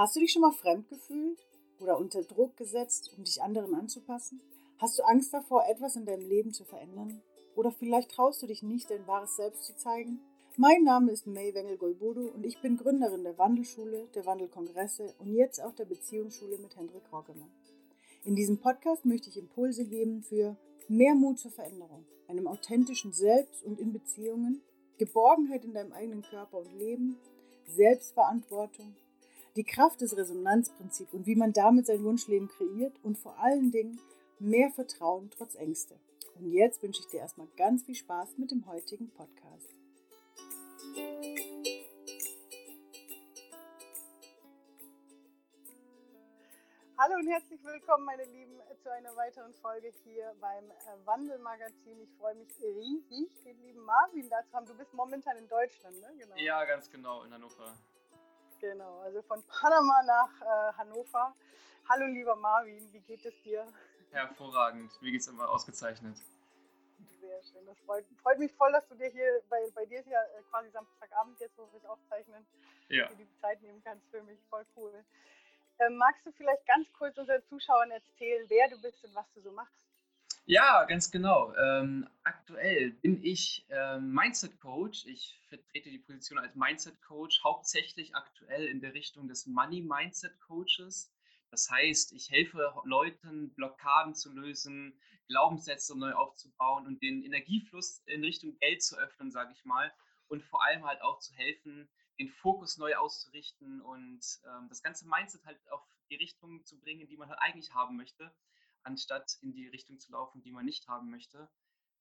Hast du dich schon mal fremd gefühlt oder unter Druck gesetzt, um dich anderen anzupassen? Hast du Angst davor, etwas in deinem Leben zu verändern? Oder vielleicht traust du dich nicht, dein wahres Selbst zu zeigen? Mein Name ist May Wengel-Golbudu und ich bin Gründerin der Wandelschule, der Wandelkongresse und jetzt auch der Beziehungsschule mit Hendrik Roggemann. In diesem Podcast möchte ich Impulse geben für mehr Mut zur Veränderung, einem authentischen Selbst und in Beziehungen, Geborgenheit in deinem eigenen Körper und Leben, Selbstverantwortung, die Kraft des Resonanzprinzips und wie man damit sein Wunschleben kreiert und vor allen Dingen mehr Vertrauen trotz Ängste. Und jetzt wünsche ich dir erstmal ganz viel Spaß mit dem heutigen Podcast. Hallo und herzlich willkommen, meine Lieben, zu einer weiteren Folge hier beim äh, Wandelmagazin. Ich freue mich riesig, den lieben Marvin dazu haben. Du bist momentan in Deutschland, ne? Genau. Ja, ganz genau, in Hannover. Genau, also von Panama nach äh, Hannover. Hallo, lieber Marvin, wie geht es dir? Hervorragend, geht es immer ausgezeichnet. Sehr schön, das freut, freut, mich voll, dass du dir hier, bei, bei dir ist ja äh, quasi Samstagabend jetzt, wo wir es aufzeichnen, ja. du die Zeit nehmen kannst für mich, voll cool. Ähm, magst du vielleicht ganz kurz unseren Zuschauern erzählen, wer du bist und was du so machst? Ja, ganz genau. Ähm, aktuell bin ich ähm, Mindset Coach. Ich vertrete die Position als Mindset Coach, hauptsächlich aktuell in der Richtung des Money Mindset Coaches. Das heißt, ich helfe Leuten, Blockaden zu lösen, Glaubenssätze neu aufzubauen und den Energiefluss in Richtung Geld zu öffnen, sage ich mal. Und vor allem halt auch zu helfen, den Fokus neu auszurichten und ähm, das ganze Mindset halt auf die Richtung zu bringen, die man halt eigentlich haben möchte, anstatt in die Richtung zu laufen, die man nicht haben möchte,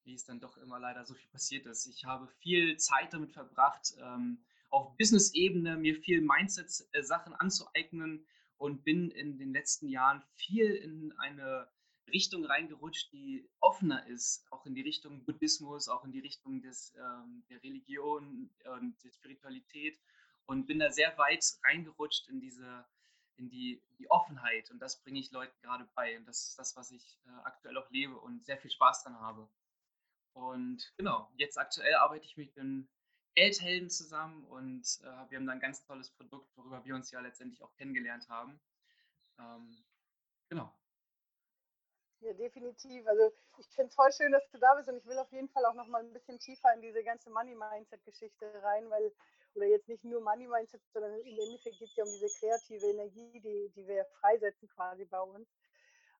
wie es dann doch immer leider so viel passiert ist. Ich habe viel Zeit damit verbracht, ähm, auf Business-Ebene mir viel Mindset-Sachen anzueignen und bin in den letzten Jahren viel in eine Richtung reingerutscht, die offener ist, auch in die Richtung Buddhismus, auch in die Richtung des, ähm, der Religion und der Spiritualität und bin da sehr weit reingerutscht in diese in die, die Offenheit und das bringe ich Leuten gerade bei und das ist das, was ich äh, aktuell auch lebe und sehr viel Spaß dran habe. Und genau, jetzt aktuell arbeite ich mit den Geldhelden zusammen und äh, wir haben da ein ganz tolles Produkt, worüber wir uns ja letztendlich auch kennengelernt haben. Ähm, genau. Ja, definitiv. Also ich finde es voll schön, dass du da bist und ich will auf jeden Fall auch noch mal ein bisschen tiefer in diese ganze Money-Mindset-Geschichte rein, weil, oder jetzt nicht nur Money-Mindset, sondern im Endeffekt geht es ja um diese kreative Energie, die, die wir freisetzen quasi bei uns.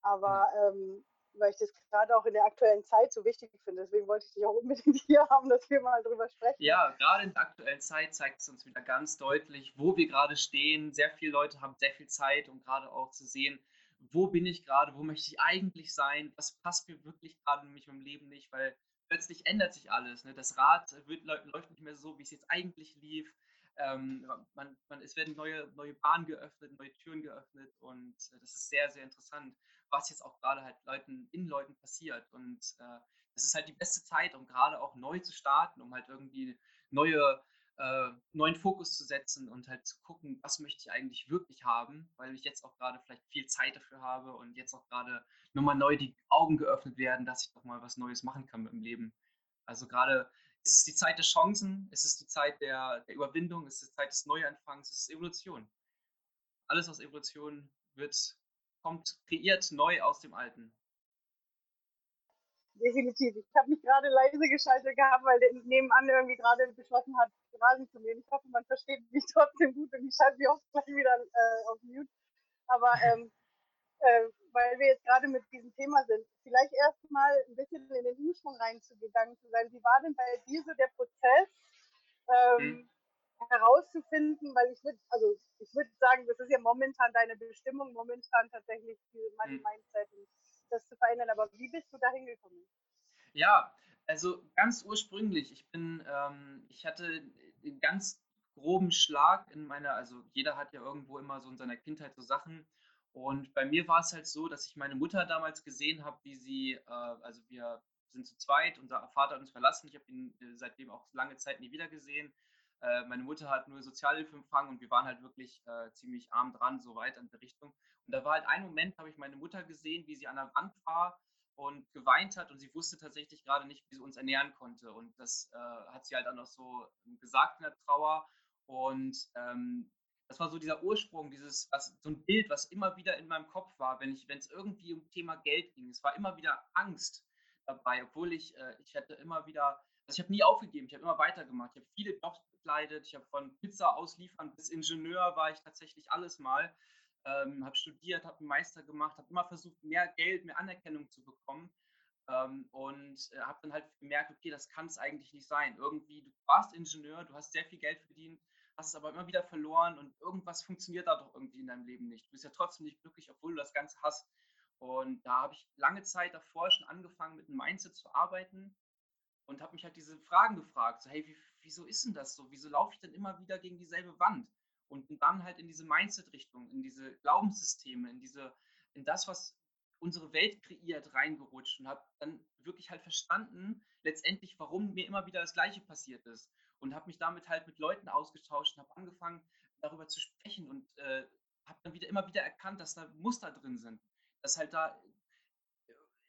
Aber mhm. ähm, weil ich das gerade auch in der aktuellen Zeit so wichtig finde. Deswegen wollte ich dich auch unbedingt hier haben, dass wir mal drüber sprechen. Ja, gerade in der aktuellen Zeit zeigt es uns wieder ganz deutlich, wo wir gerade stehen. Sehr viele Leute haben sehr viel Zeit, um gerade auch zu sehen, wo bin ich gerade, wo möchte ich eigentlich sein, was passt mir wirklich gerade in meinem Leben nicht, weil plötzlich ändert sich alles. Ne? Das Rad wird, läuft nicht mehr so, wie es jetzt eigentlich lief. Ähm, man, man, es werden neue, neue Bahnen geöffnet, neue Türen geöffnet und äh, das ist sehr, sehr interessant, was jetzt auch gerade halt Leuten, in Leuten passiert. Und äh, das ist halt die beste Zeit, um gerade auch neu zu starten, um halt irgendwie neue äh, neuen Fokus zu setzen und halt zu gucken, was möchte ich eigentlich wirklich haben, weil ich jetzt auch gerade vielleicht viel Zeit dafür habe und jetzt auch gerade nochmal neu die Augen geöffnet werden, dass ich doch mal was Neues machen kann mit dem Leben. Also gerade ist es die Zeit der Chancen, ist es die Zeit der, der Überwindung, ist es die Zeit des Neuanfangs, ist es Evolution. Alles aus Evolution wird, kommt kreiert neu aus dem Alten definitiv. Ich habe mich gerade leise geschaltet gehabt, weil der nebenan irgendwie gerade beschlossen hat, Rasen zu mähen. Ich hoffe, man versteht mich trotzdem gut und ich schalte mich auch gleich wieder äh, auf Mute. Aber ähm, äh, weil wir jetzt gerade mit diesem Thema sind, vielleicht erstmal ein bisschen in den Ursprung reinzugegangen zu sein. Wie war denn bei dir so der Prozess? Ähm, mhm herauszufinden, weil ich würde, also ich würde sagen, das ist ja momentan deine Bestimmung, momentan tatsächlich diese Money mhm. Mindset das zu verändern. Aber wie bist du da hingekommen? Ja, also ganz ursprünglich, ich bin, ähm, ich hatte einen ganz groben Schlag in meiner, also jeder hat ja irgendwo immer so in seiner Kindheit so Sachen. Und bei mir war es halt so, dass ich meine Mutter damals gesehen habe, wie sie, äh, also wir sind zu zweit, unser Vater hat uns verlassen, ich habe ihn äh, seitdem auch lange Zeit nie wieder gesehen. Äh, meine Mutter hat nur Sozialhilfe empfangen und wir waren halt wirklich äh, ziemlich arm dran, so weit in der Richtung. Und da war halt ein Moment, habe ich meine Mutter gesehen, wie sie an der Wand war und geweint hat und sie wusste tatsächlich gerade nicht, wie sie uns ernähren konnte. Und das äh, hat sie halt auch noch so gesagt in der Trauer. Und ähm, das war so dieser Ursprung, dieses, was, so ein Bild, was immer wieder in meinem Kopf war, wenn es irgendwie um Thema Geld ging. Es war immer wieder Angst dabei, obwohl ich, äh, ich hatte immer wieder, also ich habe nie aufgegeben, ich habe immer weitergemacht. Ich habe viele Jobs bekleidet, ich habe von Pizza ausliefern bis Ingenieur war ich tatsächlich alles mal. Ähm, habe studiert, habe einen Meister gemacht, habe immer versucht, mehr Geld, mehr Anerkennung zu bekommen. Ähm, und äh, habe dann halt gemerkt, okay, das kann es eigentlich nicht sein. Irgendwie, du warst Ingenieur, du hast sehr viel Geld verdient, hast es aber immer wieder verloren und irgendwas funktioniert da doch irgendwie in deinem Leben nicht. Du bist ja trotzdem nicht glücklich, obwohl du das Ganze hast. Und da habe ich lange Zeit davor schon angefangen, mit einem Mindset zu arbeiten und habe mich halt diese Fragen gefragt. So, hey, wie, wieso ist denn das so? Wieso laufe ich denn immer wieder gegen dieselbe Wand? Und dann halt in diese Mindset-Richtung, in diese Glaubenssysteme, in diese, in das, was unsere Welt kreiert, reingerutscht und habe dann wirklich halt verstanden, letztendlich, warum mir immer wieder das Gleiche passiert ist. Und habe mich damit halt mit Leuten ausgetauscht und habe angefangen, darüber zu sprechen und äh, habe dann wieder immer wieder erkannt, dass da Muster drin sind. Dass halt da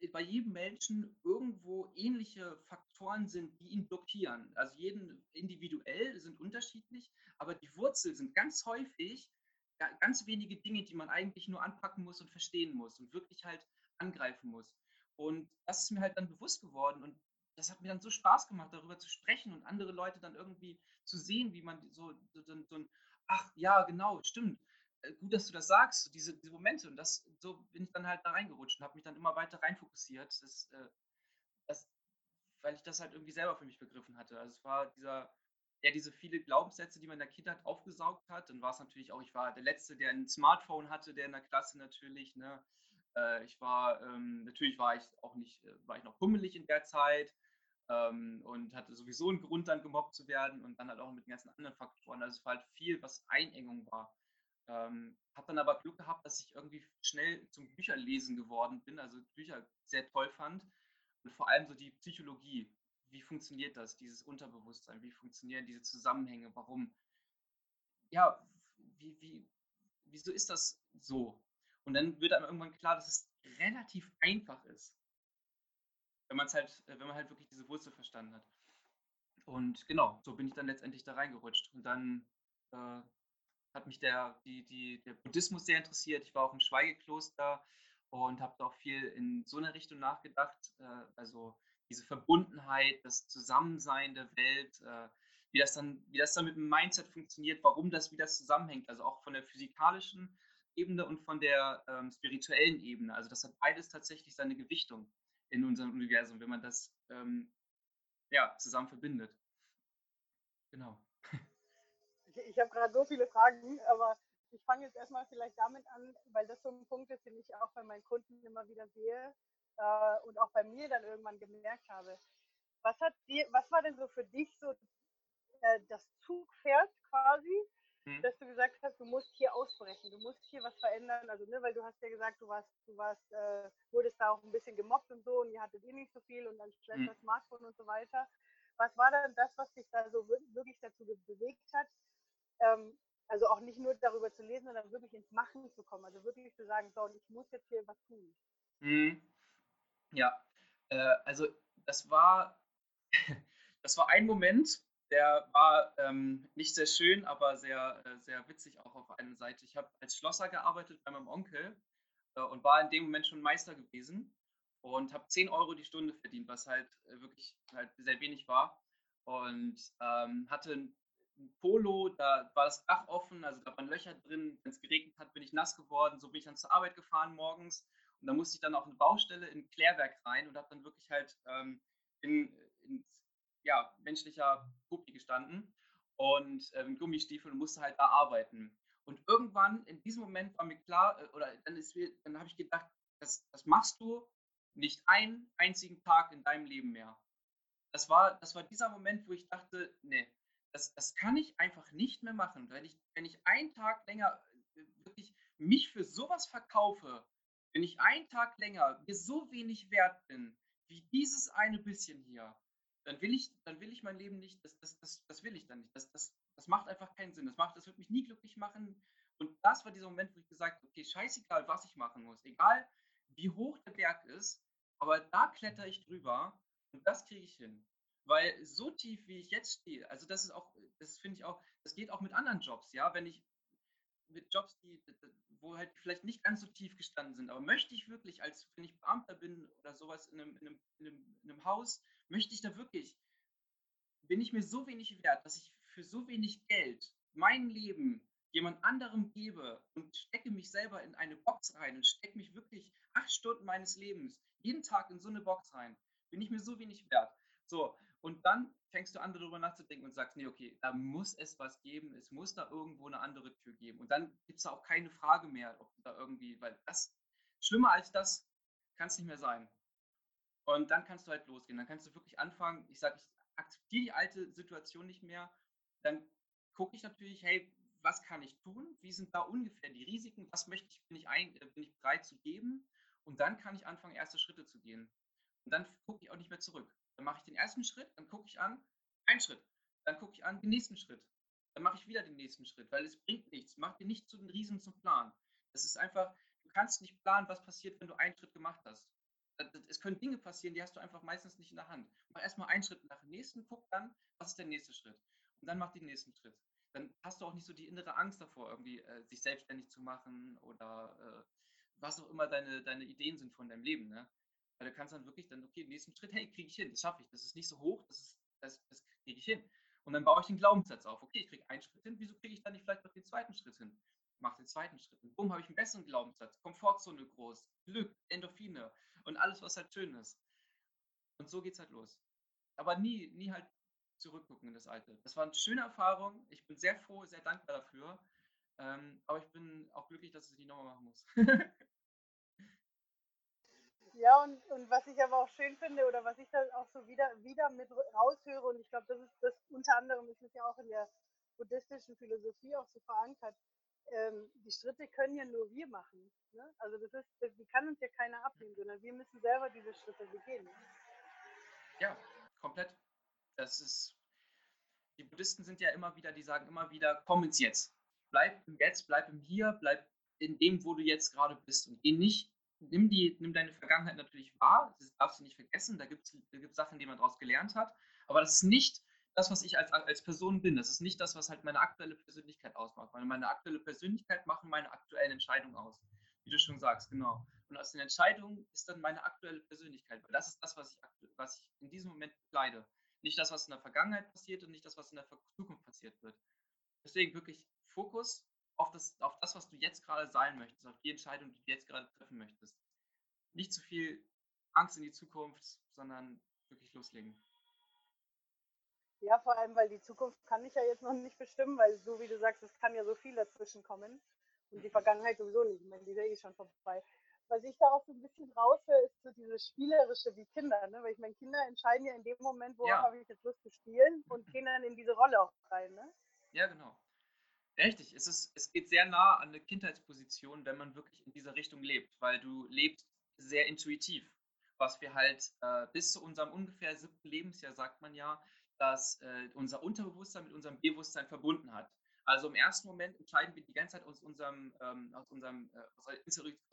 bei jedem Menschen irgendwo ähnliche Faktoren sind, die ihn blockieren. Also jeden individuell sind unterschiedlich, aber die Wurzel sind ganz häufig ganz wenige Dinge, die man eigentlich nur anpacken muss und verstehen muss und wirklich halt angreifen muss. Und das ist mir halt dann bewusst geworden und das hat mir dann so Spaß gemacht, darüber zu sprechen und andere Leute dann irgendwie zu sehen, wie man so, so, so ein, ach ja, genau, stimmt. Äh, gut, dass du das sagst, diese, diese Momente. Und das, so bin ich dann halt da reingerutscht und habe mich dann immer weiter reinfokussiert. Das, äh, das, weil ich das halt irgendwie selber für mich begriffen hatte. Also es war dieser, ja, diese viele Glaubenssätze, die man in der Kindheit aufgesaugt hat. Dann war es natürlich auch, ich war der Letzte, der ein Smartphone hatte, der in der Klasse natürlich, ne? Äh, ich war, ähm, natürlich war ich auch nicht, war ich noch pummelig in der Zeit ähm, und hatte sowieso einen Grund, dann gemobbt zu werden und dann halt auch mit den ganzen anderen Faktoren. Also es war halt viel, was Einengung war. Ähm, habe dann aber Glück gehabt, dass ich irgendwie schnell zum Bücherlesen geworden bin, also Bücher sehr toll fand und vor allem so die Psychologie wie funktioniert das, dieses Unterbewusstsein, wie funktionieren diese Zusammenhänge, warum, ja, wie, wie, wieso ist das so? Und dann wird einem irgendwann klar, dass es relativ einfach ist, wenn man es halt, wenn man halt wirklich diese Wurzel verstanden hat. Und genau, so bin ich dann letztendlich da reingerutscht. Und dann äh, hat mich der, die, die, der Buddhismus sehr interessiert. Ich war auch im Schweigekloster und habe da auch viel in so einer Richtung nachgedacht. Äh, also diese Verbundenheit, das Zusammensein der Welt, äh, wie, das dann, wie das dann mit dem Mindset funktioniert, warum das, wie das zusammenhängt, also auch von der physikalischen Ebene und von der ähm, spirituellen Ebene. Also das hat beides tatsächlich seine Gewichtung in unserem Universum, wenn man das ähm, ja, zusammen verbindet. Genau. Ich, habe gerade so viele Fragen, aber ich fange jetzt erstmal vielleicht damit an, weil das so ein Punkt ist, den ich auch bei meinen Kunden immer wieder sehe, äh, und auch bei mir dann irgendwann gemerkt habe. Was hat dir, was war denn so für dich so äh, das Zugpferd quasi, hm. dass du gesagt hast, du musst hier ausbrechen, du musst hier was verändern, also ne, weil du hast ja gesagt, du warst, du warst, äh, wurdest da auch ein bisschen gemobbt und so und ihr hattet eh nicht so viel und dann schlecht hm. Smartphone und so weiter. Was war dann das, was dich da so wirklich dazu bewegt hat, ähm, also auch nicht nur darüber zu lesen, sondern wirklich ins Machen zu kommen. Also wirklich zu sagen, so, und ich muss jetzt hier was tun. Mhm. Ja, äh, also das war, das war ein Moment, der war ähm, nicht sehr schön, aber sehr, äh, sehr witzig auch auf einer Seite. Ich habe als Schlosser gearbeitet bei meinem Onkel äh, und war in dem Moment schon Meister gewesen und habe 10 Euro die Stunde verdient, was halt äh, wirklich halt sehr wenig war. Und ähm, hatte Polo, da war das Dach offen, also da waren Löcher drin. Wenn es geregnet hat, bin ich nass geworden. So bin ich dann zur Arbeit gefahren morgens und da musste ich dann auf eine Baustelle in Klärwerk rein und habe dann wirklich halt ähm, in, in ja, menschlicher Puppi gestanden und äh, in Gummistiefeln und musste halt da arbeiten. Und irgendwann in diesem Moment war mir klar, äh, oder dann, dann habe ich gedacht, das, das machst du nicht einen einzigen Tag in deinem Leben mehr. Das war, das war dieser Moment, wo ich dachte, nee, das, das kann ich einfach nicht mehr machen. Wenn ich, wenn ich einen Tag länger äh, wirklich mich für sowas verkaufe, wenn ich einen Tag länger mir so wenig wert bin, wie dieses eine bisschen hier, dann will ich, dann will ich mein Leben nicht, das, das, das, das will ich dann nicht. Das, das, das macht einfach keinen Sinn. Das, macht, das wird mich nie glücklich machen. Und das war dieser Moment, wo ich gesagt habe, okay, scheißegal, was ich machen muss, egal wie hoch der Berg ist, aber da kletter ich drüber und das kriege ich hin. Weil so tief, wie ich jetzt stehe, also das ist auch, das finde ich auch, das geht auch mit anderen Jobs, ja, wenn ich, mit Jobs, die, wo halt vielleicht nicht ganz so tief gestanden sind. Aber möchte ich wirklich, als wenn ich Beamter bin oder sowas in einem, in einem, in einem, in einem Haus, möchte ich da wirklich, bin ich mir so wenig wert, dass ich für so wenig Geld mein Leben jemand anderem gebe und stecke mich selber in eine Box rein und stecke mich wirklich acht Stunden meines Lebens jeden Tag in so eine Box rein, bin ich mir so wenig wert. So, und dann fängst du an, darüber nachzudenken und sagst, nee, okay, da muss es was geben, es muss da irgendwo eine andere Tür geben. Und dann gibt es da auch keine Frage mehr, ob da irgendwie, weil das, schlimmer als das, kann es nicht mehr sein. Und dann kannst du halt losgehen. Dann kannst du wirklich anfangen, ich sage, ich akzeptiere die alte Situation nicht mehr. Dann gucke ich natürlich, hey, was kann ich tun? Wie sind da ungefähr die Risiken? Was möchte ich, bin ich, ein, äh, bin ich bereit zu geben? Und dann kann ich anfangen, erste Schritte zu gehen. Und dann gucke ich auch nicht mehr zurück. Dann mache ich den ersten Schritt, dann gucke ich an, ein Schritt. Dann gucke ich an, den nächsten Schritt. Dann mache ich wieder den nächsten Schritt, weil es bringt nichts. Mach dir nicht zu den Riesen zum Plan. Das ist einfach, du kannst nicht planen, was passiert, wenn du einen Schritt gemacht hast. Es können Dinge passieren, die hast du einfach meistens nicht in der Hand. Mach erstmal einen Schritt nach dem nächsten, guck dann, was ist der nächste Schritt. Und dann mach den nächsten Schritt. Dann hast du auch nicht so die innere Angst davor, irgendwie äh, sich selbstständig zu machen oder äh, was auch immer deine, deine Ideen sind von deinem Leben. Ne? Weil du kannst dann wirklich dann, okay, nächsten Schritt, hey, kriege ich hin, das schaffe ich. Das ist nicht so hoch, das, das, das kriege ich hin. Und dann baue ich den Glaubenssatz auf. Okay, ich kriege einen Schritt hin, wieso kriege ich dann nicht vielleicht noch den zweiten Schritt hin? Mach den zweiten Schritt. Und bumm, habe ich einen besseren Glaubenssatz. Komfortzone groß, Glück, Endorphine und alles, was halt schön ist. Und so geht es halt los. Aber nie, nie halt zurückgucken in das Alte. Das war eine schöne Erfahrung. Ich bin sehr froh, sehr dankbar dafür. Ähm, aber ich bin auch glücklich, dass ich nicht nochmal machen muss. Ja, und, und was ich aber auch schön finde oder was ich dann auch so wieder, wieder mit raushöre, und ich glaube, das ist das unter anderem ist es ja auch in der buddhistischen Philosophie auch so verankert, ähm, die Schritte können ja nur wir machen. Ne? Also das ist, das, die kann uns ja keiner abnehmen, sondern wir müssen selber diese Schritte begehen. Ja, komplett. Das ist, die Buddhisten sind ja immer wieder, die sagen immer wieder, komm ins Jetzt. Bleib im Jetzt, bleib im Hier, bleib in dem, wo du jetzt gerade bist und geh nicht nimm, die, nimm deine Vergangenheit natürlich wahr, das darfst du nicht vergessen, da gibt es Sachen, die man daraus gelernt hat, aber das ist nicht das, was ich als, als Person bin, das ist nicht das, was halt meine aktuelle Persönlichkeit ausmacht, weil meine aktuelle Persönlichkeit machen meine aktuellen Entscheidungen aus, wie du schon sagst, genau. Und aus den Entscheidungen ist dann meine aktuelle Persönlichkeit, weil das ist das, was ich, was ich in diesem Moment kleide. Nicht das, was in der Vergangenheit passiert und nicht das, was in der Zukunft passiert wird. Deswegen wirklich Fokus auf das, auf das, was du jetzt gerade sein möchtest, auf die Entscheidung, die du jetzt gerade treffen möchtest. Nicht zu viel Angst in die Zukunft, sondern wirklich loslegen. Ja, vor allem, weil die Zukunft kann ich ja jetzt noch nicht bestimmen, weil so wie du sagst, es kann ja so viel dazwischen kommen und die Vergangenheit sowieso nicht. Ich meine, die ist ja eh schon vorbei. Was ich da auch so ein bisschen raushöre, ist so dieses Spielerische wie Kinder, ne? weil ich meine, Kinder entscheiden ja in dem Moment, wo ja. habe ich jetzt Lust zu spielen und gehen dann in diese Rolle auch rein. Ne? Ja, genau. Richtig, es, ist, es geht sehr nah an eine Kindheitsposition, wenn man wirklich in dieser Richtung lebt, weil du lebst sehr intuitiv, was wir halt äh, bis zu unserem ungefähr siebten Lebensjahr, sagt man ja, dass äh, unser Unterbewusstsein mit unserem Bewusstsein verbunden hat. Also im ersten Moment entscheiden wir die ganze Zeit aus unserem, ähm, aus unserem äh, aus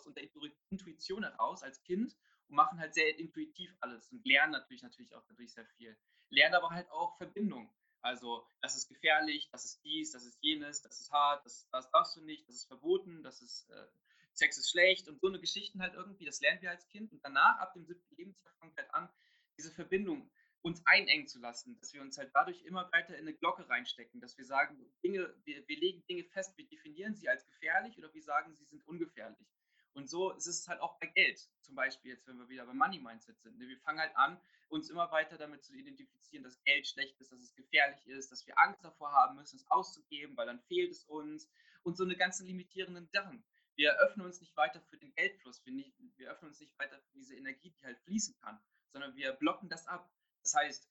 unserer Intuition heraus als Kind und machen halt sehr intuitiv alles und lernen natürlich natürlich auch dadurch sehr viel. Lernen aber halt auch Verbindung. Also, das ist gefährlich, das ist dies, das ist jenes, das ist hart, das, das darfst du nicht, das ist verboten, das ist, äh, Sex ist schlecht und so eine Geschichten halt irgendwie, das lernen wir als Kind. Und danach, ab dem siebten Lebensjahr, fangen wir halt an, diese Verbindung uns einengen zu lassen, dass wir uns halt dadurch immer weiter in eine Glocke reinstecken, dass wir sagen, Dinge, wir, wir legen Dinge fest, wir definieren sie als gefährlich oder wir sagen, sie sind ungefährlich. Und so ist es halt auch bei Geld. Zum Beispiel jetzt, wenn wir wieder beim Money Mindset sind. Ne? Wir fangen halt an, uns immer weiter damit zu identifizieren, dass Geld schlecht ist, dass es gefährlich ist, dass wir Angst davor haben müssen, es auszugeben, weil dann fehlt es uns. Und so eine ganze limitierenden Sachen. Wir öffnen uns nicht weiter für den Geldfluss. Wir, nicht, wir öffnen uns nicht weiter für diese Energie, die halt fließen kann, sondern wir blocken das ab. Das heißt,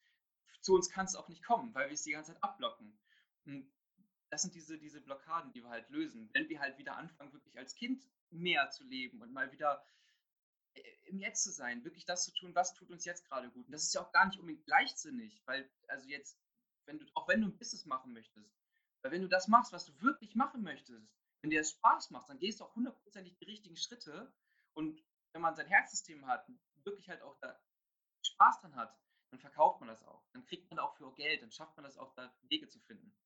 zu uns kann es auch nicht kommen, weil wir es die ganze Zeit abblocken. Und das sind diese, diese Blockaden, die wir halt lösen. Wenn wir halt wieder anfangen, wirklich als Kind mehr zu leben und mal wieder äh, im Jetzt zu sein, wirklich das zu tun, was tut uns jetzt gerade gut. Und das ist ja auch gar nicht unbedingt leichtsinnig, weil, also jetzt, wenn du, auch wenn du ein Business machen möchtest, weil wenn du das machst, was du wirklich machen möchtest, wenn dir das Spaß macht, dann gehst du auch hundertprozentig die richtigen Schritte. Und wenn man sein Herzsystem hat, wirklich halt auch da Spaß dran hat, dann verkauft man das auch. Dann kriegt man auch für Geld, dann schafft man das auch, da Wege zu finden.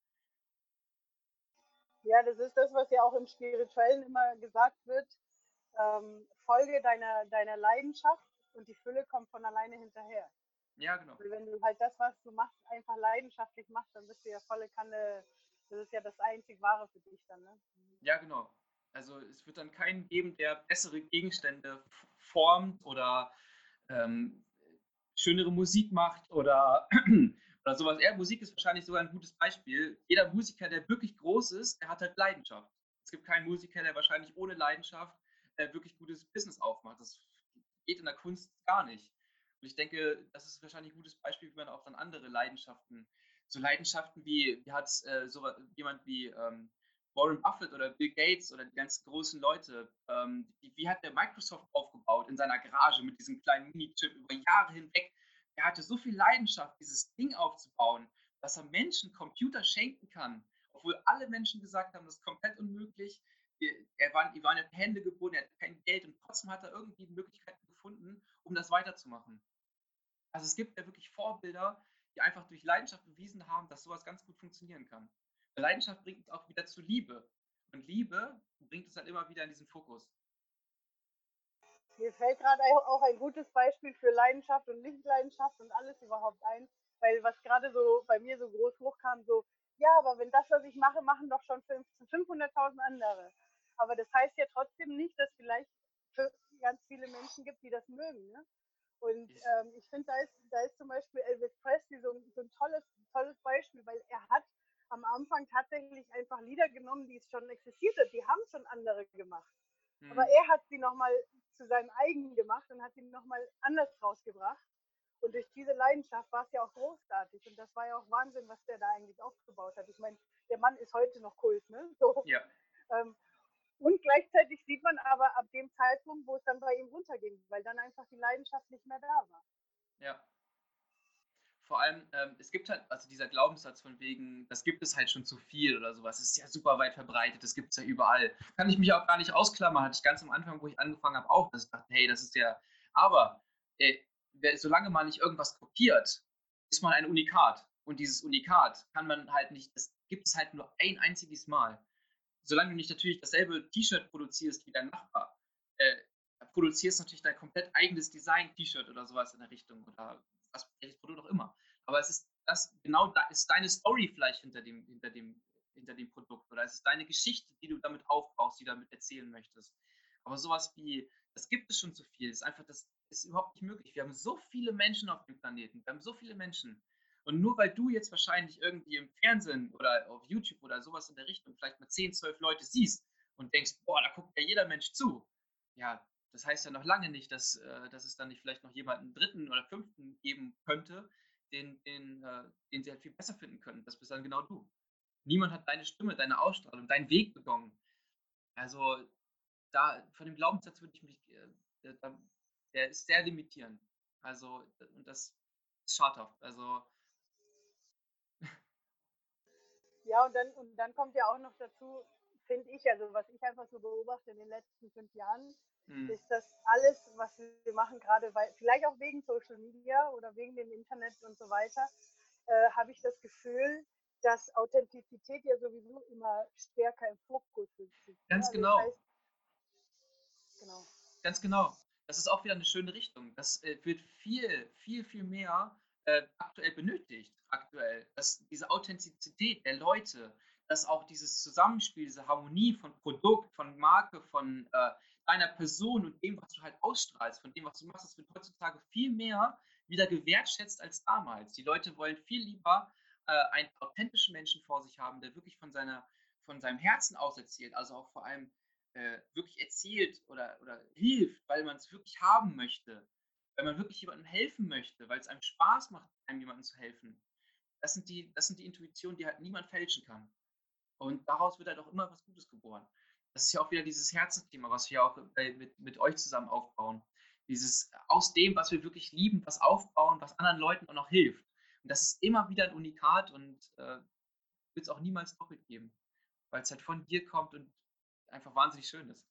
Ja, das ist das, was ja auch im Spirituellen immer gesagt wird. Ähm, folge deiner, deiner Leidenschaft und die Fülle kommt von alleine hinterher. Ja, genau. Weil wenn du halt das, was du machst, einfach leidenschaftlich machst, dann bist du ja volle Kanne, das ist ja das einzig Wahre für dich dann, ne? Ja, genau. Also es wird dann keinen geben, der bessere Gegenstände formt oder ähm, schönere Musik macht oder, oder sowas. Ja, Musik ist wahrscheinlich sogar ein gutes Beispiel. Jeder Musiker, der wirklich groß ist, der hat halt Leidenschaft. Es gibt keinen Musiker, der wahrscheinlich ohne Leidenschaft äh, wirklich gutes Business aufmacht. Das geht in der Kunst gar nicht. Und ich denke, das ist wahrscheinlich ein gutes Beispiel, wie man auch dann andere Leidenschaften, so Leidenschaften wie, wie hat äh, so jemand wie ähm, Warren Buffett oder Bill Gates oder die ganzen großen Leute, ähm, wie, wie, hat der Microsoft aufgebaut in seiner Garage mit diesem kleinen Mini-Chip über Jahre hinweg? Er hatte so viel Leidenschaft, dieses Ding aufzubauen, dass er Menschen Computer schenken kann, obwohl alle Menschen gesagt haben, das ist komplett unmöglich. Er war, die waren in Hände gebunden, er hatte kein Geld und trotzdem hat er irgendwie Möglichkeiten gefunden, um das weiterzumachen. Also es gibt ja wirklich Vorbilder, die einfach durch Leidenschaft bewiesen haben, dass sowas ganz gut funktionieren kann. Leidenschaft bringt uns auch wieder zu Liebe. Und Liebe bringt uns halt immer wieder in diesen Fokus. Mir fällt gerade auch ein gutes Beispiel für Leidenschaft und Nicht-Leidenschaft und alles überhaupt ein, weil was gerade so bei mir so groß hochkam, so, ja, aber wenn das, was ich mache, machen doch schon 500.000 andere. Aber das heißt ja trotzdem nicht, dass vielleicht ganz viele Menschen gibt, die das mögen. Ne? Und ähm, ich finde, da ist, da ist zum Beispiel Elvis Presley so, so ein tolles, tolles Beispiel, weil er hat am Anfang tatsächlich einfach Lieder genommen, die es schon existiert hat. Die haben schon andere gemacht. Mhm. Aber er hat sie nochmal zu seinem eigenen gemacht und hat sie nochmal anders rausgebracht. Und durch diese Leidenschaft war es ja auch großartig. Und das war ja auch Wahnsinn, was der da eigentlich aufgebaut hat. Ich meine, der Mann ist heute noch Kult, ne? So. Ja. Ähm, und gleichzeitig sieht man aber ab dem Zeitpunkt, wo es dann bei ihm runterging, weil dann einfach die Leidenschaft nicht mehr da war. Ja, vor allem, ähm, es gibt halt, also dieser Glaubenssatz von wegen, das gibt es halt schon zu viel oder sowas, ist ja super weit verbreitet, das gibt es ja überall. Kann ich mich auch gar nicht ausklammern, hatte ich ganz am Anfang, wo ich angefangen habe, auch, dass ich dachte, hey, das ist ja, aber äh, solange man nicht irgendwas kopiert, ist man ein Unikat. Und dieses Unikat kann man halt nicht, das gibt es halt nur ein einziges Mal. Solange du nicht natürlich dasselbe T-Shirt produzierst wie dein Nachbar, äh, produzierst natürlich dein komplett eigenes Design-T-Shirt oder sowas in der Richtung oder was welches Produkt auch immer. Aber es ist das, genau da ist deine Story vielleicht hinter dem, hinter dem, hinter dem Produkt oder es ist deine Geschichte, die du damit aufbaust, die du damit erzählen möchtest. Aber sowas wie, das gibt es schon zu viel, ist einfach, das ist überhaupt nicht möglich. Wir haben so viele Menschen auf dem Planeten, wir haben so viele Menschen. Und nur weil du jetzt wahrscheinlich irgendwie im Fernsehen oder auf YouTube oder sowas in der Richtung vielleicht mal 10, 12 Leute siehst und denkst, boah, da guckt ja jeder Mensch zu. Ja, das heißt ja noch lange nicht, dass, äh, dass es dann nicht vielleicht noch jemanden dritten oder fünften geben könnte, den, den, äh, den sie halt viel besser finden können. Das bist dann genau du. Niemand hat deine Stimme, deine Ausstrahlung, deinen Weg begonnen. Also da von dem Glaubenssatz würde ich mich, äh, der ist sehr limitierend. Also und das ist schadhaft. Also ja, und dann, und dann kommt ja auch noch dazu, finde ich, also was ich einfach so beobachte in den letzten fünf Jahren, mhm. ist, dass alles, was wir machen, gerade weil, vielleicht auch wegen Social Media oder wegen dem Internet und so weiter, äh, habe ich das Gefühl, dass Authentizität ja sowieso immer stärker im Fokus ist. Ganz also genau. Das heißt, genau. Ganz genau. Das ist auch wieder eine schöne Richtung. Das äh, wird viel, viel, viel mehr äh, aktuell benötigt. Aktuell. Das, diese Authentizität der Leute, dass auch dieses Zusammenspiel, diese Harmonie von Produkt, von Marke, von äh, deiner Person und dem, was du halt ausstrahlst, von dem, was du machst, das wird heutzutage viel mehr wieder gewertschätzt als damals. Die Leute wollen viel lieber äh, einen authentischen Menschen vor sich haben, der wirklich von, seiner, von seinem Herzen aus erzählt, also auch vor allem äh, wirklich erzählt oder, oder hilft, weil man es wirklich haben möchte, weil man wirklich jemandem helfen möchte, weil es einem Spaß macht, einem jemandem zu helfen. Das sind die, das sind die Intuitionen, die halt niemand fälschen kann. Und daraus wird halt auch immer was Gutes geboren. Das ist ja auch wieder dieses Herzensthema, was wir auch mit, mit euch zusammen aufbauen. Dieses aus dem, was wir wirklich lieben, was aufbauen, was anderen Leuten auch noch hilft. Und das ist immer wieder ein Unikat und äh, wird es auch niemals doppelt geben, weil es halt von dir kommt und einfach wahnsinnig schön ist.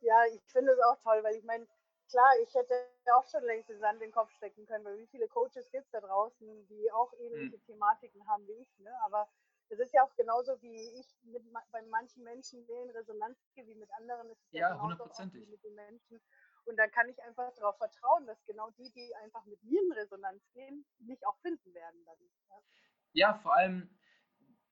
Ja, ich finde es auch toll, weil ich meine, klar, ich hätte auch schon längst den Sand in den Kopf stecken können, weil wie viele Coaches gibt es da draußen, die auch ähnliche hm. Thematiken haben wie ich. Ne? Aber das ist ja auch genauso, wie ich mit, bei manchen Menschen mehr in Resonanz gehe, wie mit anderen. ist es ja, hundertprozentig. mit den Menschen. Und dann kann ich einfach darauf vertrauen, dass genau die, die einfach mit mir in Resonanz gehen, mich auch finden werden dann. Ja, ja vor allem,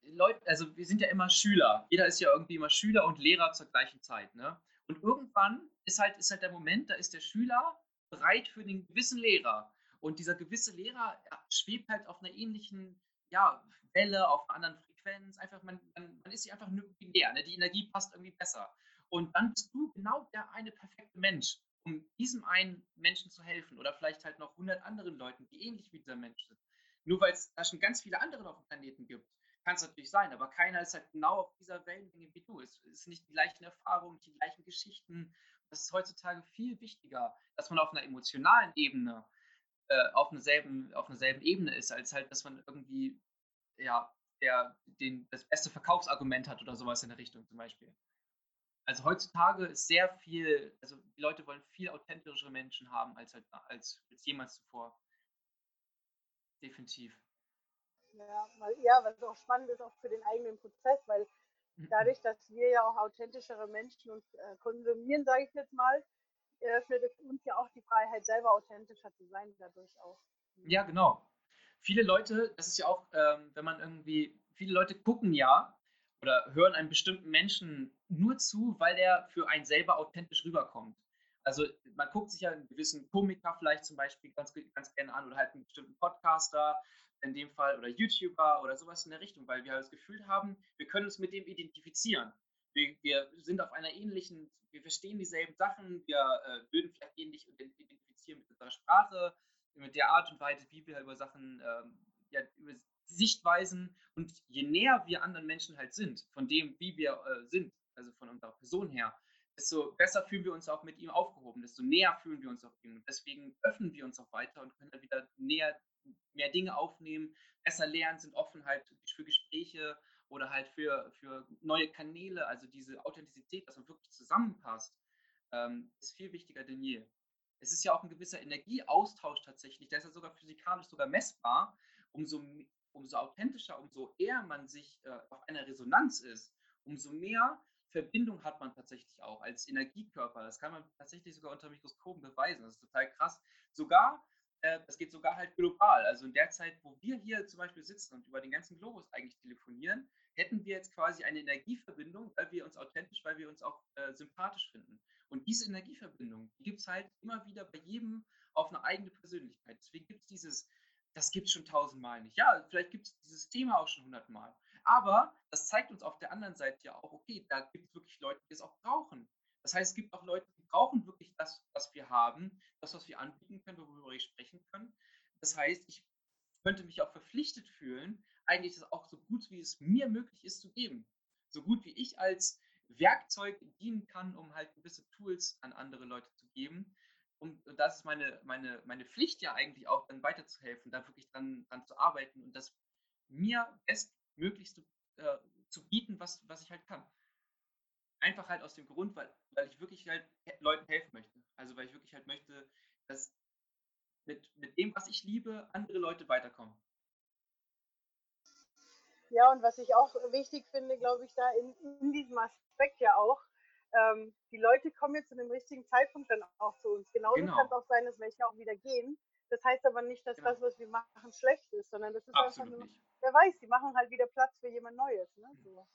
Leute, also wir sind ja immer Schüler. Jeder ist ja irgendwie immer Schüler und Lehrer zur gleichen Zeit. Ne? Und irgendwann ist halt, ist halt der Moment, da ist der Schüler bereit für den gewissen Lehrer. Und dieser gewisse Lehrer schwebt halt auf einer ähnlichen ja, Welle, auf einer anderen Frequenz. Einfach, man, man, man ist sich einfach nur näher. Ne? Die Energie passt irgendwie besser. Und dann bist du genau der eine perfekte Mensch, um diesem einen Menschen zu helfen. Oder vielleicht halt noch 100 anderen Leuten, die ähnlich wie dieser Mensch sind. Nur weil es da schon ganz viele andere auf dem Planeten gibt, kann es natürlich sein, aber keiner ist halt genau auf dieser Wellenlänge wie du. Es ist nicht die gleichen Erfahrungen, die gleichen Geschichten. Das ist heutzutage viel wichtiger, dass man auf einer emotionalen Ebene äh, auf, derselben, auf derselben Ebene ist, als halt, dass man irgendwie, ja, der, den, das beste Verkaufsargument hat oder sowas in der Richtung zum Beispiel. Also heutzutage ist sehr viel, also die Leute wollen viel authentischere Menschen haben als halt als, als jemals zuvor. Definitiv. Ja, weil, ja, was auch spannend ist, auch für den eigenen Prozess, weil mhm. dadurch, dass wir ja auch authentischere Menschen uns äh, konsumieren, sage ich jetzt mal, eröffnet es uns ja auch die Freiheit, selber authentischer zu sein, dadurch auch. Ja, genau. Viele Leute, das ist ja auch, ähm, wenn man irgendwie, viele Leute gucken ja oder hören einem bestimmten Menschen nur zu, weil der für einen selber authentisch rüberkommt. Also man guckt sich ja einen gewissen Komiker vielleicht zum Beispiel ganz, ganz gerne an oder halt einen bestimmten Podcaster in dem Fall oder YouTuber oder sowas in der Richtung, weil wir halt das Gefühl haben, wir können uns mit dem identifizieren wir, wir sind auf einer ähnlichen, wir verstehen dieselben Sachen, wir äh, würden vielleicht ähnlich identifizieren mit unserer Sprache, mit der Art und Weise, wie wir über Sachen, ähm, ja, über Sichtweisen und je näher wir anderen Menschen halt sind, von dem, wie wir äh, sind, also von unserer Person her, desto besser fühlen wir uns auch mit ihm aufgehoben, desto näher fühlen wir uns auf ihm. Und deswegen öffnen wir uns auch weiter und können dann wieder näher, mehr Dinge aufnehmen, besser lernen, sind offen halt für Gespräche oder halt für, für neue Kanäle, also diese Authentizität, dass man wirklich zusammenpasst, ähm, ist viel wichtiger denn je. Es ist ja auch ein gewisser Energieaustausch tatsächlich, der ist ja sogar physikalisch sogar messbar. Umso, umso authentischer, umso eher man sich äh, auf einer Resonanz ist, umso mehr Verbindung hat man tatsächlich auch als Energiekörper. Das kann man tatsächlich sogar unter Mikroskopen beweisen. Das ist total krass. Sogar äh, das geht sogar halt global. Also in der Zeit, wo wir hier zum Beispiel sitzen und über den ganzen Globus eigentlich telefonieren, hätten wir jetzt quasi eine Energieverbindung, weil wir uns authentisch, weil wir uns auch äh, sympathisch finden. Und diese Energieverbindung, die gibt es halt immer wieder bei jedem auf eine eigene Persönlichkeit. Deswegen gibt es dieses, das gibt es schon tausendmal nicht. Ja, vielleicht gibt es dieses Thema auch schon hundertmal. Aber das zeigt uns auf der anderen Seite ja auch, okay, da gibt es wirklich Leute, die es auch brauchen. Das heißt, es gibt auch Leute, die brauchen wirklich das, was wir haben, das, was wir anbieten können, worüber wir sprechen können. Das heißt, ich könnte mich auch verpflichtet fühlen, eigentlich das auch so gut wie es mir möglich ist zu geben. So gut wie ich als Werkzeug dienen kann, um halt gewisse Tools an andere Leute zu geben. Und das ist meine, meine, meine Pflicht ja eigentlich auch, dann weiterzuhelfen, da wirklich dran, dran zu arbeiten und das mir bestmöglichst äh, zu bieten, was, was ich halt kann. Einfach halt aus dem Grund, weil, weil ich wirklich halt Leuten helfen möchte. Also weil ich wirklich halt möchte, dass mit, mit dem, was ich liebe, andere Leute weiterkommen. Ja, und was ich auch wichtig finde, glaube ich, da in, in diesem Aspekt ja auch, ähm, die Leute kommen jetzt zu dem richtigen Zeitpunkt dann auch zu uns. Genauso genau. kann es auch sein, dass welche auch wieder gehen. Das heißt aber nicht, dass genau. das, was wir machen, schlecht ist, sondern das ist Absolut einfach nur, nicht. wer weiß, die machen halt wieder Platz für jemand Neues. Ne? So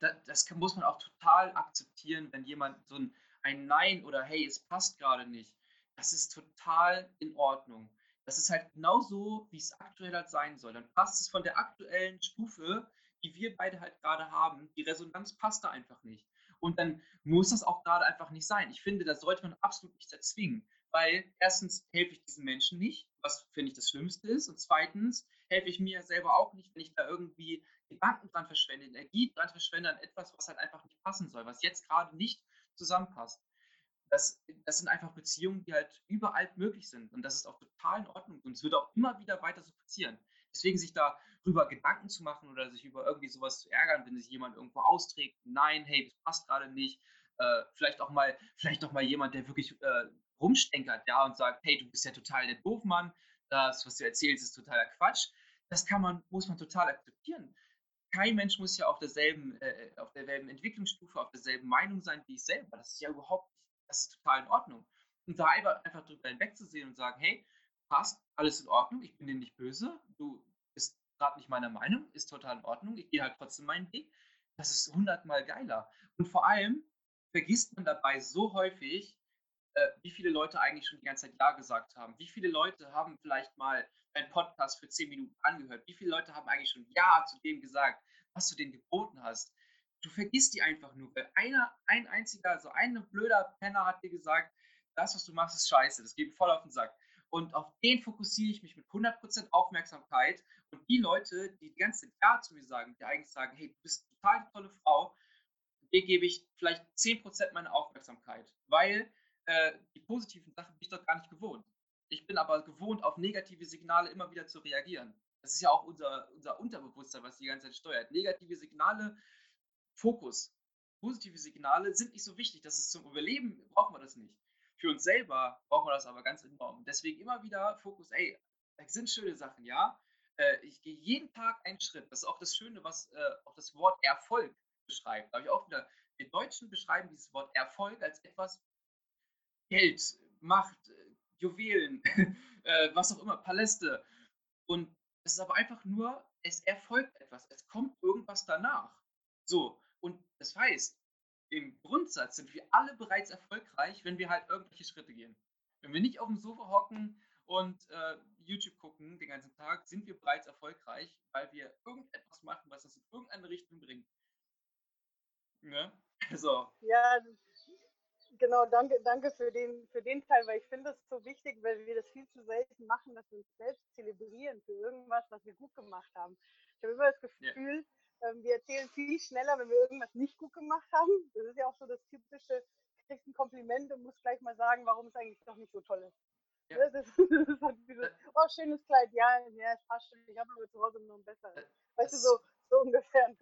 das muss man auch total akzeptieren, wenn jemand so ein, ein Nein oder hey, es passt gerade nicht. Das ist total in Ordnung. Das ist halt genau so, wie es aktuell halt sein soll. Dann passt es von der aktuellen Stufe, die wir beide halt gerade haben. Die Resonanz passt da einfach nicht. Und dann muss das auch gerade einfach nicht sein. Ich finde, da sollte man absolut nichts erzwingen weil erstens helfe ich diesen Menschen nicht, was finde ich das Schlimmste ist, und zweitens helfe ich mir selber auch nicht, wenn ich da irgendwie Gedanken dran verschwende, Energie dran verschwende an etwas, was halt einfach nicht passen soll, was jetzt gerade nicht zusammenpasst. Das, das sind einfach Beziehungen, die halt überall möglich sind und das ist auch total in Ordnung und es wird auch immer wieder weiter so passieren. Deswegen sich darüber Gedanken zu machen oder sich über irgendwie sowas zu ärgern, wenn sich jemand irgendwo austrägt, nein, hey, das passt gerade nicht, äh, vielleicht auch mal, vielleicht auch mal jemand, der wirklich äh, rumstenkert, ja, und sagt, hey, du bist ja total der Doofmann, das, was du erzählst, ist totaler Quatsch. Das kann man, muss man total akzeptieren. Kein Mensch muss ja auf derselben, äh, auf derselben Entwicklungsstufe, auf derselben Meinung sein wie ich selber. Das ist ja überhaupt das ist total in Ordnung. Und da einfach, einfach drüber hinwegzusehen und sagen, hey, passt, alles in Ordnung, ich bin dir nicht böse, du bist gerade nicht meiner Meinung, ist total in Ordnung, ich gehe halt trotzdem meinen Weg. Das ist hundertmal geiler. Und vor allem vergisst man dabei so häufig, äh, wie viele Leute eigentlich schon die ganze Zeit Ja gesagt haben. Wie viele Leute haben vielleicht mal einen Podcast für zehn Minuten angehört? Wie viele Leute haben eigentlich schon Ja zu dem gesagt, was du denen geboten hast? Du vergisst die einfach nur, weil einer, ein einziger, so ein blöder Penner hat dir gesagt, das, was du machst, ist scheiße, das geht voll auf den Sack. Und auf den fokussiere ich mich mit 100% Aufmerksamkeit. Und die Leute, die die ganze Zeit Ja zu mir sagen, die eigentlich sagen, hey, du bist total eine tolle Frau, dir gebe ich vielleicht 10% meiner Aufmerksamkeit, weil äh, die positiven Sachen bin ich doch gar nicht gewohnt. Ich bin aber gewohnt, auf negative Signale immer wieder zu reagieren. Das ist ja auch unser, unser Unterbewusstsein, was die ganze Zeit steuert. Negative Signale, Fokus. Positive Signale sind nicht so wichtig. Das ist zum Überleben, brauchen wir das nicht. Für uns selber brauchen wir das aber ganz enorm. Deswegen immer wieder Fokus, ey, das sind schöne Sachen, ja. Äh, ich gehe jeden Tag einen Schritt. Das ist auch das Schöne, was äh, auch das Wort Erfolg beschreibt. Da habe ich auch wieder, wir Deutschen beschreiben dieses Wort Erfolg als etwas, Geld, Macht, Juwelen, äh, was auch immer, Paläste. Und es ist aber einfach nur, es erfolgt etwas, es kommt irgendwas danach. So, und das heißt, im Grundsatz sind wir alle bereits erfolgreich, wenn wir halt irgendwelche Schritte gehen. Wenn wir nicht auf dem Sofa hocken und äh, YouTube gucken den ganzen Tag, sind wir bereits erfolgreich, weil wir irgendetwas machen, was uns in irgendeine Richtung bringt. Ne? Also. Ja, Genau, danke, danke für den, für den Teil, weil ich finde es so wichtig, weil wir das viel zu selten machen, dass wir uns selbst zelebrieren für irgendwas, was wir gut gemacht haben. Ich habe immer das Gefühl, ja. ähm, wir erzählen viel schneller, wenn wir irgendwas nicht gut gemacht haben. Das ist ja auch so das typische, kriegst ein Kompliment und musst gleich mal sagen, warum es eigentlich doch nicht so toll ist. Ja. Das, ist, das ist halt dieses, oh, schönes Kleid, ja, ja, es passt schon, ich habe aber zu Hause noch ein besseres. Weißt du, so, so ungefähr.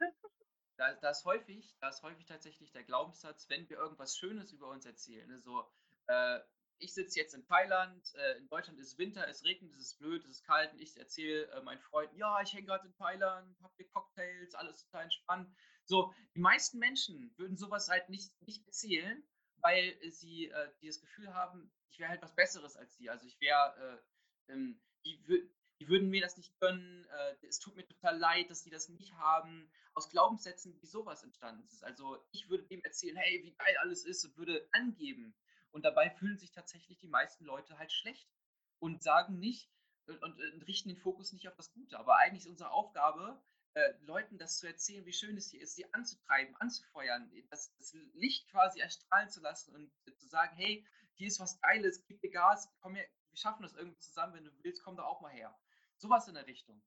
Da, da, ist häufig, da ist häufig tatsächlich der Glaubenssatz, wenn wir irgendwas Schönes über uns erzählen. Ne, so, äh, ich sitze jetzt in Thailand, äh, in Deutschland ist Winter, es regnet, es ist blöd, es ist kalt und ich erzähle äh, meinen Freunden, ja, ich hänge gerade in Thailand, hab hier Cocktails, alles total entspannt. So, die meisten Menschen würden sowas halt nicht, nicht erzählen, weil sie äh, das Gefühl haben, ich wäre halt was Besseres als sie. Also ich wäre, äh, ähm, die, die würden mir das nicht gönnen, äh, es tut mir total leid, dass die das nicht haben, aus Glaubenssätzen, wie sowas entstanden ist. Also ich würde dem erzählen, hey, wie geil alles ist und würde angeben. Und dabei fühlen sich tatsächlich die meisten Leute halt schlecht und sagen nicht und, und, und richten den Fokus nicht auf das Gute. Aber eigentlich ist unsere Aufgabe, äh, Leuten das zu erzählen, wie schön es hier ist, sie anzutreiben, anzufeuern, das, das Licht quasi erstrahlen zu lassen und zu sagen, hey, hier ist was Geiles, gib dir Gas, komm her, wir schaffen das irgendwie zusammen, wenn du willst, komm da auch mal her. Sowas in der Richtung.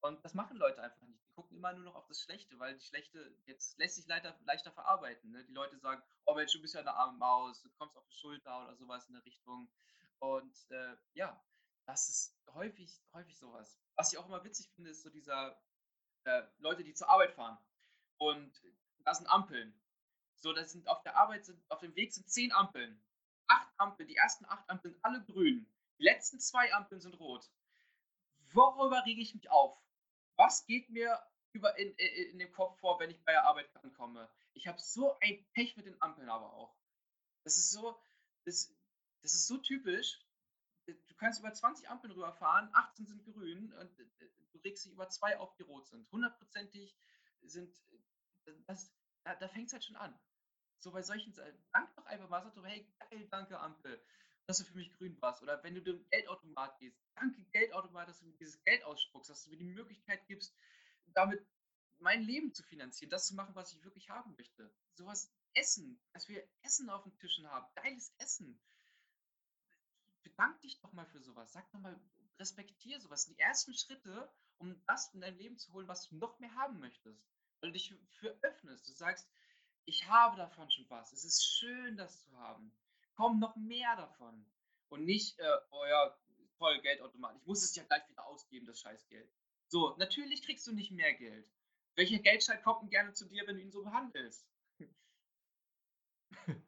Und das machen Leute einfach nicht. Die gucken immer nur noch auf das Schlechte, weil die Schlechte, jetzt lässt sich leider leichter verarbeiten. Ne? Die Leute sagen, oh Mensch, du bist ja eine arme Maus, du kommst auf die Schulter oder sowas in der Richtung. Und äh, ja, das ist häufig, häufig sowas. Was ich auch immer witzig finde, ist so dieser äh, Leute, die zur Arbeit fahren. Und da sind Ampeln. So, das sind auf der Arbeit sind, auf dem Weg sind zehn Ampeln. Acht Ampeln, die ersten acht Ampeln sind alle grün. Die letzten zwei Ampeln sind rot worüber rege ich mich auf? Was geht mir über in, in, in dem Kopf vor, wenn ich bei der Arbeit ankomme? Ich habe so ein Pech mit den Ampeln aber auch. Das ist so, das, das ist so typisch. Du kannst über 20 Ampeln rüberfahren, 18 sind grün und du regst dich über zwei auf, die rot sind. Hundertprozentig sind, das, da, da fängt es halt schon an. So bei solchen, dank doch einfach mal, sag doch, hey, geil, danke Ampel dass du für mich grün warst. Oder wenn du den Geldautomat gehst, danke Geldautomat, dass du mir dieses Geld ausspuckst, dass du mir die Möglichkeit gibst, damit mein Leben zu finanzieren, das zu machen, was ich wirklich haben möchte. Sowas Essen, dass wir Essen auf den Tischen haben, geiles Essen. Bedank dich doch mal für sowas. Sag doch mal, respektiere sowas. Die ersten Schritte, um das in dein Leben zu holen, was du noch mehr haben möchtest. Weil du dich für öffnest. Du sagst, ich habe davon schon was. Es ist schön, das zu haben komm, noch mehr davon. Und nicht, äh, oh ja, toll, Geldautomat. Ich muss es ja gleich wieder ausgeben, das Scheißgeld. So, natürlich kriegst du nicht mehr Geld. Welcher Geldschein kommt denn gerne zu dir, wenn du ihn so behandelst?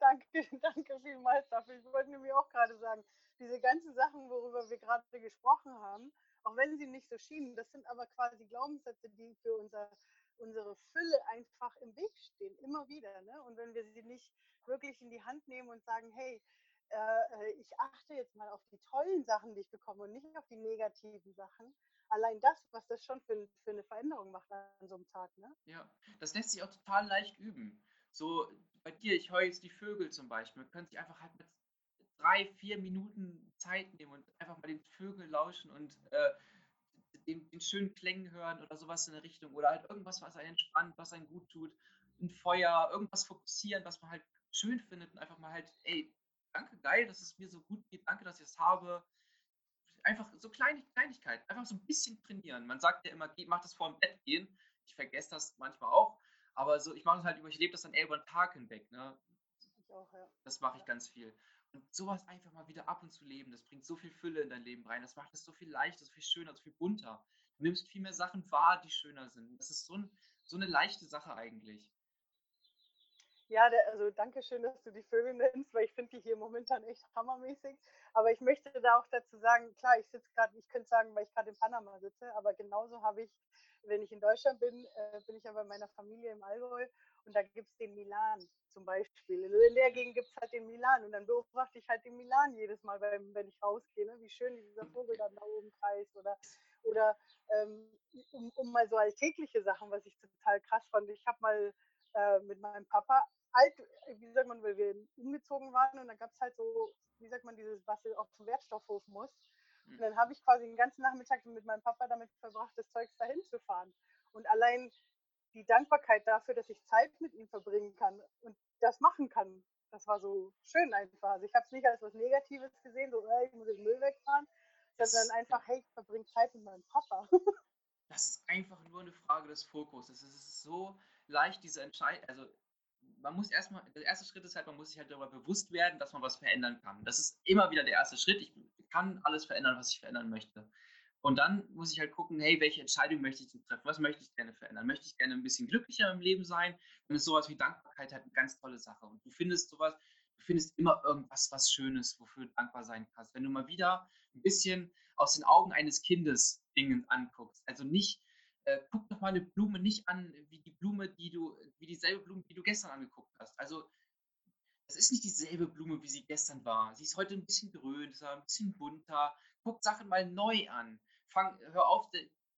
danke, danke vielmals dafür. Ich wollte nämlich auch gerade sagen, diese ganzen Sachen, worüber wir gerade gesprochen haben, auch wenn sie nicht so schienen, das sind aber quasi Glaubenssätze, die für unser, unsere Fülle einfach im Weg stehen, immer wieder. Ne? Und wenn wir sie nicht wirklich in die Hand nehmen und sagen, hey, äh, ich achte jetzt mal auf die tollen Sachen, die ich bekomme und nicht auf die negativen Sachen, allein das, was das schon für, für eine Veränderung macht an so einem Tag. Ne? Ja, das lässt sich auch total leicht üben. So bei dir, ich höre jetzt die Vögel zum Beispiel. Man könnte sich einfach halt mit drei, vier Minuten Zeit nehmen und einfach mal den Vögel lauschen und äh, den, den, schönen Klängen hören oder sowas in der Richtung. Oder halt irgendwas, was einen entspannt, was einen gut tut. Ein Feuer, irgendwas fokussieren, was man halt schön findet und einfach mal halt, ey, danke, geil, dass es mir so gut geht, danke, dass ich es habe. Einfach so kleine Kleinigkeiten, einfach so ein bisschen trainieren. Man sagt ja immer, mach das vor dem Bett gehen. Ich vergesse das manchmal auch. Aber so, ich mache es halt über, ich lebe das dann eher über den Tag hinweg. Ne? Ich auch, ja. Das mache ich ganz viel. Und sowas einfach mal wieder ab und zu leben, das bringt so viel Fülle in dein Leben rein. Das macht es so viel leichter, so viel schöner, so viel bunter. Du nimmst viel mehr Sachen wahr, die schöner sind. Das ist so, ein, so eine leichte Sache eigentlich. Ja, also danke schön, dass du die Vögel nennst, weil ich finde die hier momentan echt hammermäßig. Aber ich möchte da auch dazu sagen, klar, ich sitze gerade, ich könnte sagen, weil ich gerade in Panama sitze, aber genauso habe ich, wenn ich in Deutschland bin, äh, bin ich ja bei meiner Familie im Allgäu und da gibt es den Milan zum Beispiel. In der Gegend gibt es halt den Milan und dann beobachte ich halt den Milan jedes Mal, wenn ich rausgehe, ne? wie schön dieser Vogel dann da oben kreist oder, oder ähm, um, um mal so alltägliche Sachen, was ich total krass fand. Ich habe mal äh, mit meinem Papa alt, wie sagt man, weil wir umgezogen waren und dann gab es halt so, wie sagt man, dieses, was auf den Wertstoffhof muss. Und dann habe ich quasi den ganzen Nachmittag mit meinem Papa damit verbracht, das Zeug dahin zu fahren. Und allein die Dankbarkeit dafür, dass ich Zeit mit ihm verbringen kann und das machen kann, das war so schön einfach. Also ich habe es nicht als was Negatives gesehen, so, hey, ich muss den Müll wegfahren, sondern einfach, hey, ich verbringe Zeit mit meinem Papa. Das ist einfach nur eine Frage des Fokus. Es ist so leicht, diese Entscheidung, also man muss erstmal, der erste Schritt ist halt, man muss sich halt darüber bewusst werden, dass man was verändern kann. Das ist immer wieder der erste Schritt. Ich kann alles verändern, was ich verändern möchte. Und dann muss ich halt gucken, hey, welche Entscheidung möchte ich denn treffen? Was möchte ich gerne verändern? Möchte ich gerne ein bisschen glücklicher im Leben sein? Dann ist sowas wie Dankbarkeit halt eine ganz tolle Sache. Und du findest sowas, du findest immer irgendwas, was Schönes, wofür du dankbar sein kannst. Wenn du mal wieder ein bisschen aus den Augen eines Kindes Dinge anguckst. Also nicht äh, guck doch mal eine Blume nicht an, wie die Blume, die du, wie dieselbe Blume, die du gestern angeguckt hast. Also es ist nicht dieselbe Blume, wie sie gestern war. Sie ist heute ein bisschen größer, ein bisschen bunter. Guck Sachen mal neu an. Fang, hör auf,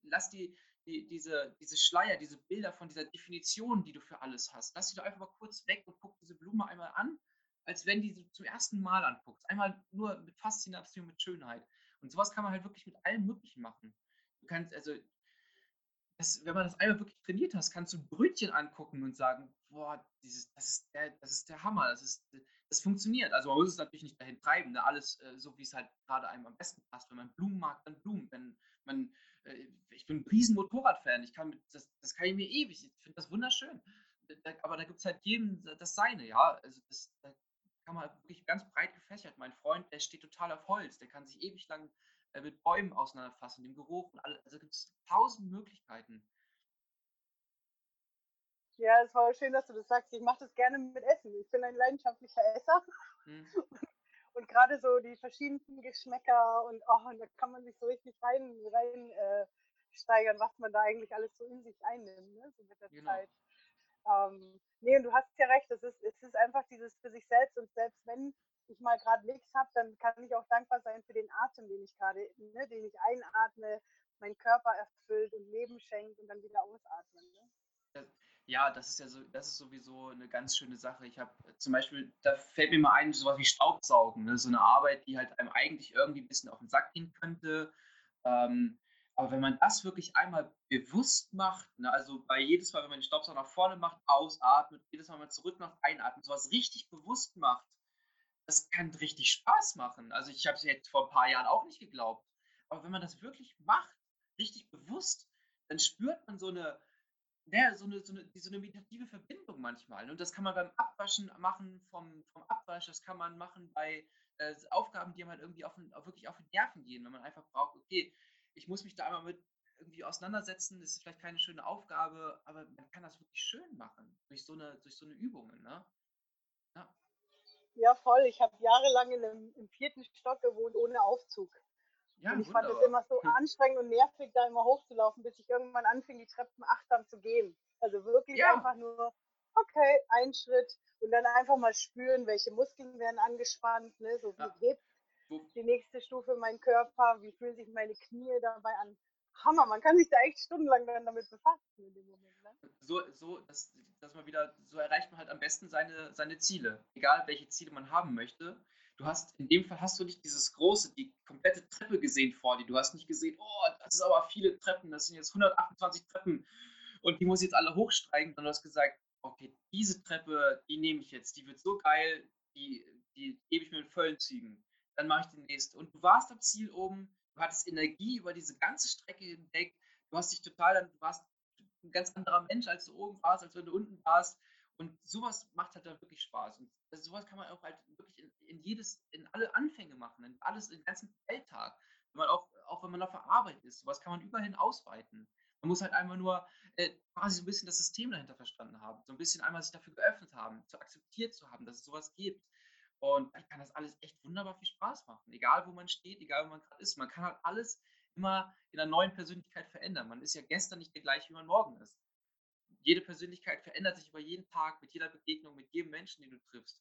lass die, die, diese, diese Schleier, diese Bilder von dieser Definition, die du für alles hast, lass sie doch einfach mal kurz weg und guck diese Blume einmal an, als wenn die du zum ersten Mal anguckst. Einmal nur mit Faszination, mit Schönheit. Und sowas kann man halt wirklich mit allem Möglichen machen. Du kannst, also das, wenn man das einmal wirklich trainiert hast, kannst du ein Brötchen angucken und sagen, boah, dieses, das, ist der, das ist der Hammer, das, ist, das funktioniert. Also man muss es natürlich nicht dahin treiben, ne? alles äh, so, wie es halt gerade einem am besten passt. Wenn man Blumen mag, dann Blumen. Wenn man, äh, ich bin ein riesen Motorradfan, ich kann das, das kann ich mir ewig, ich finde das wunderschön. Da, aber da gibt es halt jedem das Seine, ja. Also das, da kann man wirklich ganz breit gefächert. Mein Freund, der steht total auf Holz, der kann sich ewig lang äh, mit Bäumen auseinanderfassen, dem Geruch und alles. Also gibt es tausend Möglichkeiten. Ja, es war schön, dass du das sagst. Ich mache das gerne mit Essen. Ich bin ein leidenschaftlicher Esser. Hm. Und gerade so die verschiedensten Geschmäcker und, oh, und da kann man sich so richtig rein, rein äh, steigern, was man da eigentlich alles so in sich einnimmt, ne? so mit der genau. Zeit. Ähm, nee, und du hast ja recht, es ist, es ist einfach dieses für sich selbst und selbst wenn ich mal gerade nichts habe, dann kann ich auch dankbar sein für den Atem, den ich gerade, ne, den ich einatme, mein Körper erfüllt und Leben schenkt und dann wieder ausatme. Ne? Ja, das ist ja so, das ist sowieso eine ganz schöne Sache. Ich habe zum Beispiel, da fällt mir mal ein, sowas wie Staubsaugen, ne? so eine Arbeit, die halt einem eigentlich irgendwie ein bisschen auf den Sack gehen könnte. Ähm, aber wenn man das wirklich einmal bewusst macht, ne, also bei jedes Mal, wenn man den Staubsauger nach vorne macht, ausatmet, jedes Mal, wenn man zurück macht, einatmet, sowas richtig bewusst macht, das kann richtig Spaß machen. Also ich habe es jetzt vor ein paar Jahren auch nicht geglaubt. Aber wenn man das wirklich macht, richtig bewusst, dann spürt man so eine, ja, so eine, so eine, so eine meditative Verbindung manchmal. Und das kann man beim Abwaschen machen vom, vom Abwasch, das kann man machen bei äh, Aufgaben, die man irgendwie auf, auf, wirklich auf die Nerven gehen, wenn man einfach braucht, okay, ich muss mich da einmal mit irgendwie auseinandersetzen, das ist vielleicht keine schöne Aufgabe, aber man kann das wirklich schön machen durch so eine, durch so eine Übungen. Ne? Ja, voll. Ich habe jahrelang in einem, im vierten Stock gewohnt, ohne Aufzug. Ja, und ich wunderbar. fand es immer so anstrengend und nervig, da immer hochzulaufen, bis ich irgendwann anfing, die Treppen achtsam zu gehen. Also wirklich ja. einfach nur, okay, ein Schritt und dann einfach mal spüren, welche Muskeln werden angespannt, ne? so wie ja. hebt die nächste Stufe mein Körper, wie fühlen sich meine Knie dabei an. Hammer, man kann sich da echt stundenlang damit befassen in dem Moment. Ne? So, so dass, dass man wieder, so erreicht man halt am besten seine, seine Ziele, egal welche Ziele man haben möchte. Du hast, in dem Fall hast du nicht dieses große, die komplette Treppe gesehen vor dir. Du hast nicht gesehen, oh, das ist aber viele Treppen, das sind jetzt 128 Treppen und die muss ich jetzt alle hochsteigen, sondern du hast gesagt, okay, diese Treppe, die nehme ich jetzt, die wird so geil, die, die gebe ich mir in vollen Zügen. Dann mache ich die nächste. Und du warst am Ziel oben, du hattest Energie über diese ganze Strecke hinweg. Du hast dich total, du warst ein ganz anderer Mensch, als du oben warst, als wenn du unten warst. Und sowas macht halt dann wirklich Spaß. Und sowas kann man auch halt wirklich in, in, jedes, in alle Anfänge machen, in alles, in den ganzen Alltag. Wenn man auch, auch wenn man auf der Arbeit ist, sowas kann man überhin ausweiten. Man muss halt einmal nur äh, quasi so ein bisschen das System dahinter verstanden haben, so ein bisschen einmal sich dafür geöffnet haben, zu akzeptiert zu haben, dass es sowas gibt. Und dann kann das alles echt wunderbar viel Spaß machen. Egal, wo man steht, egal, wo man gerade ist. Man kann halt alles immer in einer neuen Persönlichkeit verändern. Man ist ja gestern nicht der gleiche, wie man morgen ist. Jede Persönlichkeit verändert sich über jeden Tag, mit jeder Begegnung, mit jedem Menschen, den du triffst.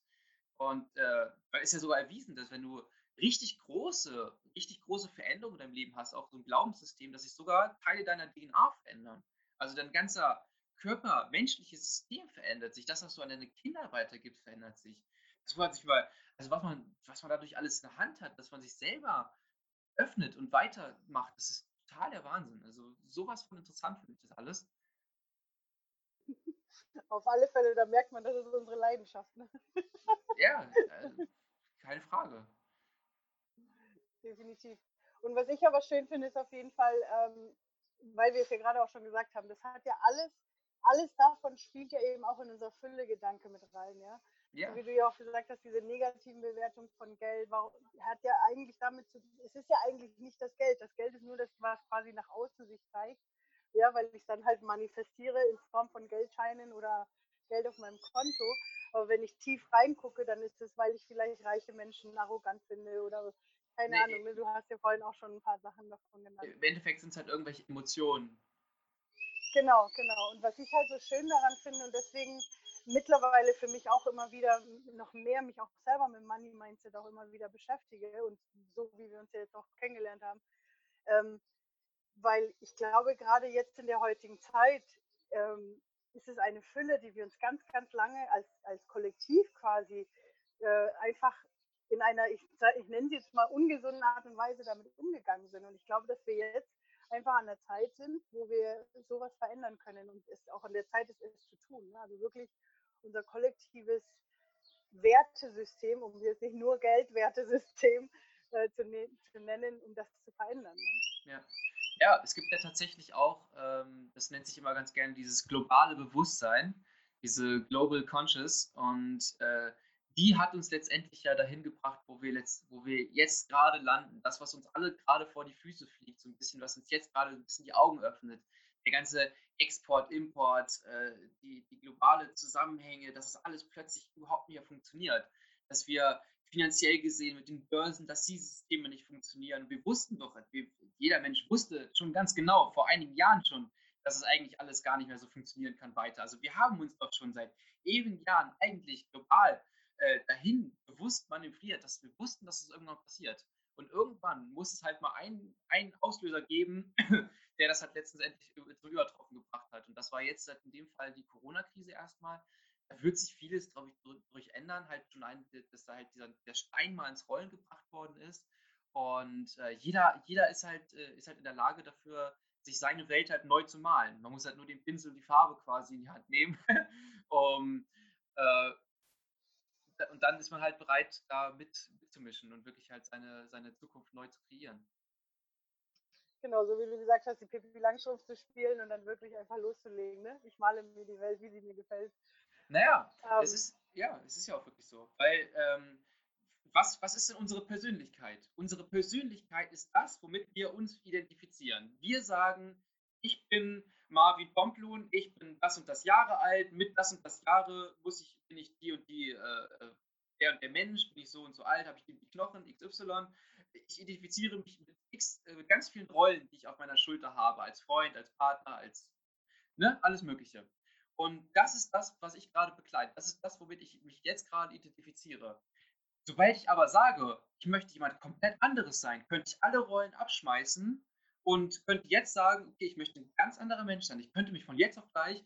Und äh, ist ja sogar erwiesen, dass wenn du richtig große, richtig große Veränderungen in deinem Leben hast, auch so ein Glaubenssystem, dass sich sogar Teile deiner DNA verändern. Also dein ganzer Körper, menschliches System verändert sich. Das, was du an deine Kinder weitergibst, verändert sich das war sich über, also was man, was man dadurch alles in der Hand hat, dass man sich selber öffnet und weitermacht, das ist total der Wahnsinn. Also sowas von interessant finde ich das alles. Auf alle Fälle, da merkt man, das ist unsere Leidenschaft. Ne? Ja, äh, keine Frage. Definitiv. Und was ich aber schön finde, ist auf jeden Fall, ähm, weil wir es ja gerade auch schon gesagt haben, das hat ja alles, alles davon spielt ja eben auch in unser Fülle-Gedanke mit rein, ja. Ja. Wie du ja auch gesagt hast, diese negativen Bewertungen von Geld warum, hat ja eigentlich damit zu es ist ja eigentlich nicht das Geld. Das Geld ist nur das, was quasi nach außen sich zeigt. Ja, weil ich es dann halt manifestiere in Form von Geldscheinen oder Geld auf meinem Konto. Aber wenn ich tief reingucke, dann ist es, weil ich vielleicht reiche Menschen arrogant finde oder keine nee, Ahnung. Ne? Du hast ja vorhin auch schon ein paar Sachen davon genannt. Im Endeffekt sind es halt irgendwelche Emotionen. Genau, genau. Und was ich halt so schön daran finde und deswegen mittlerweile für mich auch immer wieder noch mehr mich auch selber mit Money Mindset auch immer wieder beschäftige und so wie wir uns ja jetzt auch kennengelernt haben. Ähm, weil ich glaube, gerade jetzt in der heutigen Zeit ähm, ist es eine Fülle, die wir uns ganz, ganz lange als, als Kollektiv quasi äh, einfach in einer, ich, ich nenne sie jetzt mal ungesunden Art und Weise damit umgegangen sind. Und ich glaube, dass wir jetzt einfach an der Zeit sind, wo wir sowas verändern können und es auch an der Zeit ist, es zu tun. Ne? Also wirklich unser kollektives Wertesystem, um jetzt nicht nur Geldwertesystem äh, zu, ne zu, nennen, um das zu verändern. Ne? Ja. ja, es gibt ja tatsächlich auch, ähm, das nennt sich immer ganz gerne dieses globale Bewusstsein, diese Global Conscious und äh, die hat uns letztendlich ja dahin gebracht, wo wir, letzt, wo wir jetzt gerade landen. Das, was uns alle gerade vor die Füße fliegt, so ein bisschen, was uns jetzt gerade ein bisschen die Augen öffnet der ganze Export, Import, äh, die, die globale Zusammenhänge, dass es alles plötzlich überhaupt nicht mehr funktioniert. Dass wir finanziell gesehen mit den Börsen, dass diese Systeme nicht funktionieren. Wir wussten doch, wir, jeder Mensch wusste schon ganz genau, vor einigen Jahren schon, dass es eigentlich alles gar nicht mehr so funktionieren kann weiter. Also wir haben uns doch schon seit ewigen Jahren eigentlich global äh, dahin bewusst manövriert, dass wir wussten, dass es irgendwann passiert. Und irgendwann muss es halt mal einen, einen Auslöser geben, der das halt letztendlich zum Übertroffen gebracht hat. Und das war jetzt halt in dem Fall die Corona-Krise erstmal. Da wird sich vieles, glaube ich, durch ändern. Halt schon ein, dass da halt dieser, der Stein mal ins Rollen gebracht worden ist. Und äh, jeder, jeder ist halt, äh, ist halt in der Lage dafür, sich seine Welt halt neu zu malen. Man muss halt nur den Pinsel und die Farbe quasi in die Hand nehmen, um, äh, dann ist man halt bereit, da mit, mitzumischen und wirklich halt seine, seine Zukunft neu zu kreieren. Genau, so wie du gesagt hast, die Pippi Langstrumpf zu spielen und dann wirklich einfach loszulegen. Ne? Ich male mir die Welt, wie sie mir gefällt. Naja, ähm, es ist, ja, es ist ja auch wirklich so. Weil, ähm, was, was ist denn unsere Persönlichkeit? Unsere Persönlichkeit ist das, womit wir uns identifizieren. Wir sagen, ich bin Marvin Bomplun, ich bin das und das Jahre alt, mit das und das Jahre muss ich, bin ich die und die äh, äh der und der Mensch, bin ich so und so alt, habe ich die Knochen, XY. Ich identifiziere mich mit X, äh, ganz vielen Rollen, die ich auf meiner Schulter habe, als Freund, als Partner, als ne, alles Mögliche. Und das ist das, was ich gerade begleite. Das ist das, womit ich mich jetzt gerade identifiziere. Sobald ich aber sage, ich möchte jemand komplett anderes sein, könnte ich alle Rollen abschmeißen und könnte jetzt sagen, okay, ich möchte ein ganz anderer Mensch sein. Ich könnte mich von jetzt auf gleich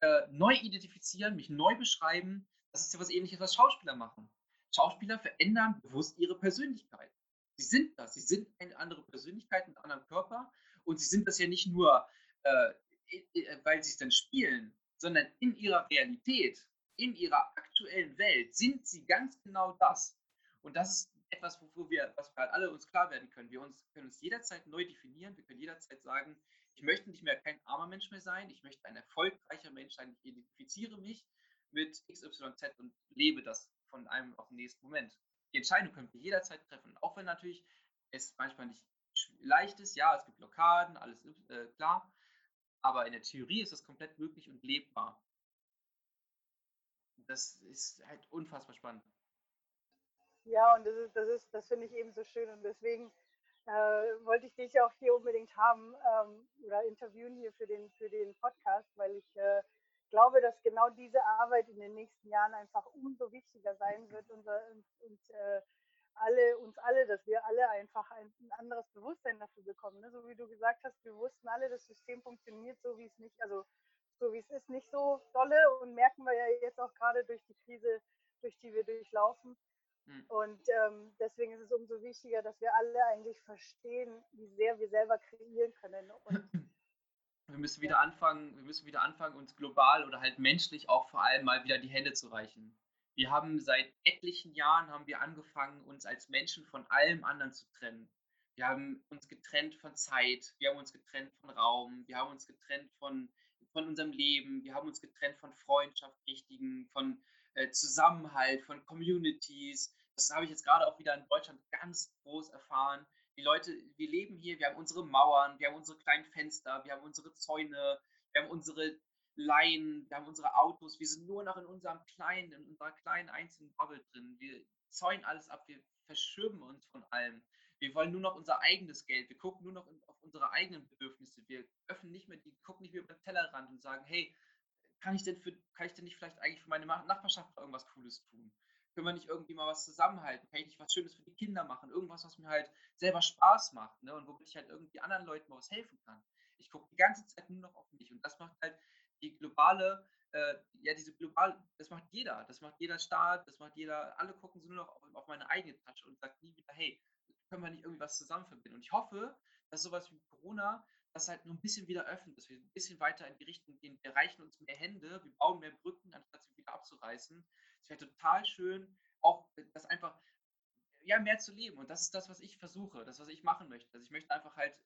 äh, neu identifizieren, mich neu beschreiben. Das ist ja was ähnliches, was Schauspieler machen. Schauspieler verändern bewusst ihre Persönlichkeit. Sie sind das. Sie sind eine andere Persönlichkeit mit einem anderen Körper. Und sie sind das ja nicht nur, äh, weil sie es dann spielen, sondern in ihrer Realität, in ihrer aktuellen Welt sind sie ganz genau das. Und das ist etwas, wo wir, was wir halt alle uns klar werden können. Wir uns, können uns jederzeit neu definieren. Wir können jederzeit sagen, ich möchte nicht mehr kein armer Mensch mehr sein. Ich möchte ein erfolgreicher Mensch sein. Ich identifiziere mich mit XYZ und lebe das von einem auf den nächsten Moment. Die Entscheidung können wir jederzeit treffen. Auch wenn natürlich es manchmal nicht leicht ist. Ja, es gibt Blockaden, alles äh, klar. Aber in der Theorie ist das komplett möglich und lebbar. Das ist halt unfassbar spannend. Ja, und das ist, das ist, das finde ich eben so schön und deswegen äh, wollte ich dich auch hier unbedingt haben ähm, oder interviewen hier für den, für den Podcast, weil ich äh, glaube, dass genau diese Arbeit in den nächsten Jahren einfach umso wichtiger sein wird unser, und, und äh, alle, uns alle, dass wir alle einfach ein, ein anderes Bewusstsein dafür bekommen. Ne? So wie du gesagt hast, wir wussten alle, das System funktioniert so, wie es nicht, also so wie es ist, nicht so dolle und merken wir ja jetzt auch gerade durch die Krise, durch die wir durchlaufen. Hm. Und ähm, deswegen ist es umso wichtiger, dass wir alle eigentlich verstehen, wie sehr wir selber kreieren können. Und wir müssen wieder anfangen, wir müssen wieder anfangen, uns global oder halt menschlich auch vor allem mal wieder die Hände zu reichen. Wir haben seit etlichen Jahren haben wir angefangen, uns als Menschen von allem anderen zu trennen. Wir haben uns getrennt von Zeit, wir haben uns getrennt von Raum, wir haben uns getrennt von, von unserem Leben, wir haben uns getrennt von Freundschaft, richtigen, von äh, Zusammenhalt, von Communities. Das habe ich jetzt gerade auch wieder in Deutschland ganz groß erfahren. Die Leute, wir leben hier, wir haben unsere Mauern, wir haben unsere kleinen Fenster, wir haben unsere Zäune, wir haben unsere Laien, wir haben unsere Autos, wir sind nur noch in unserem kleinen, in unserer kleinen einzelnen Bubble drin. Wir zäunen alles ab, wir verschirmen uns von allem. Wir wollen nur noch unser eigenes Geld, wir gucken nur noch auf unsere eigenen Bedürfnisse. Wir öffnen nicht mehr, die gucken nicht mehr über den Tellerrand und sagen, hey, kann ich denn für, kann ich denn nicht vielleicht eigentlich für meine Nachbarschaft irgendwas Cooles tun? Können wir nicht irgendwie mal was zusammenhalten? Kann ich nicht was Schönes für die Kinder machen? Irgendwas, was mir halt selber Spaß macht, ne? Und womit ich halt irgendwie anderen Leuten mal was helfen kann. Ich gucke die ganze Zeit nur noch auf mich. Und das macht halt die globale, äh, ja, diese globale, das macht jeder. Das macht jeder Staat, das macht jeder, alle gucken so nur noch auf, auf meine eigene Tasche und sagen nie wieder, hey, können wir nicht irgendwie was zusammen verbinden? Und ich hoffe, dass sowas wie Corona das halt nur ein bisschen wieder öffnet, dass wir ein bisschen weiter in die Richtung gehen. Wir reichen uns mehr Hände, wir bauen mehr Brücken, anstatt sie wieder abzureißen. Es wäre total schön, auch das einfach ja, mehr zu leben. Und das ist das, was ich versuche, das, was ich machen möchte. Also ich möchte einfach halt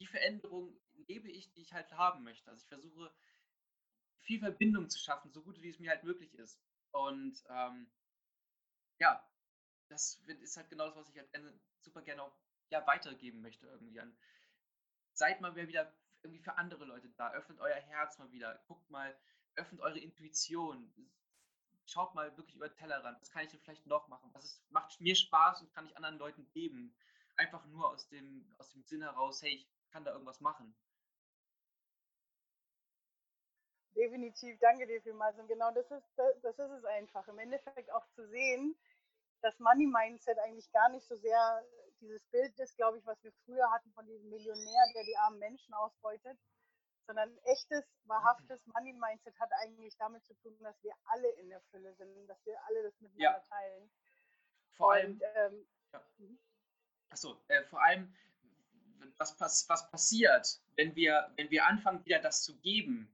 die Veränderung lebe ich, die ich halt haben möchte. Also ich versuche viel Verbindung zu schaffen, so gut wie es mir halt möglich ist. Und ähm, ja, das ist halt genau das, was ich halt super gerne auch ja, weitergeben möchte irgendwie an seid mal wieder irgendwie für andere Leute da. Öffnet euer Herz mal wieder. Guckt mal, öffnet eure Intuition. Schaut mal wirklich über den Tellerrand. Was kann ich denn vielleicht noch machen? Was ist, macht mir Spaß und kann ich anderen Leuten geben? Einfach nur aus dem, aus dem Sinn heraus, hey, ich kann da irgendwas machen. Definitiv, danke dir vielmals. Und genau das ist, das ist es einfach. Im Endeffekt auch zu sehen, dass Money Mindset eigentlich gar nicht so sehr dieses Bild ist, glaube ich, was wir früher hatten von diesem Millionär, der die armen Menschen ausbeutet, sondern echtes, wahrhaftes Money Mindset hat eigentlich damit zu tun, dass wir alle in der Fülle sind, dass wir alle das miteinander ja. teilen. Vor allem, ähm, ja. Mhm. Achso, äh, vor allem, was, pass was passiert, wenn wir, wenn wir anfangen, wieder das zu geben?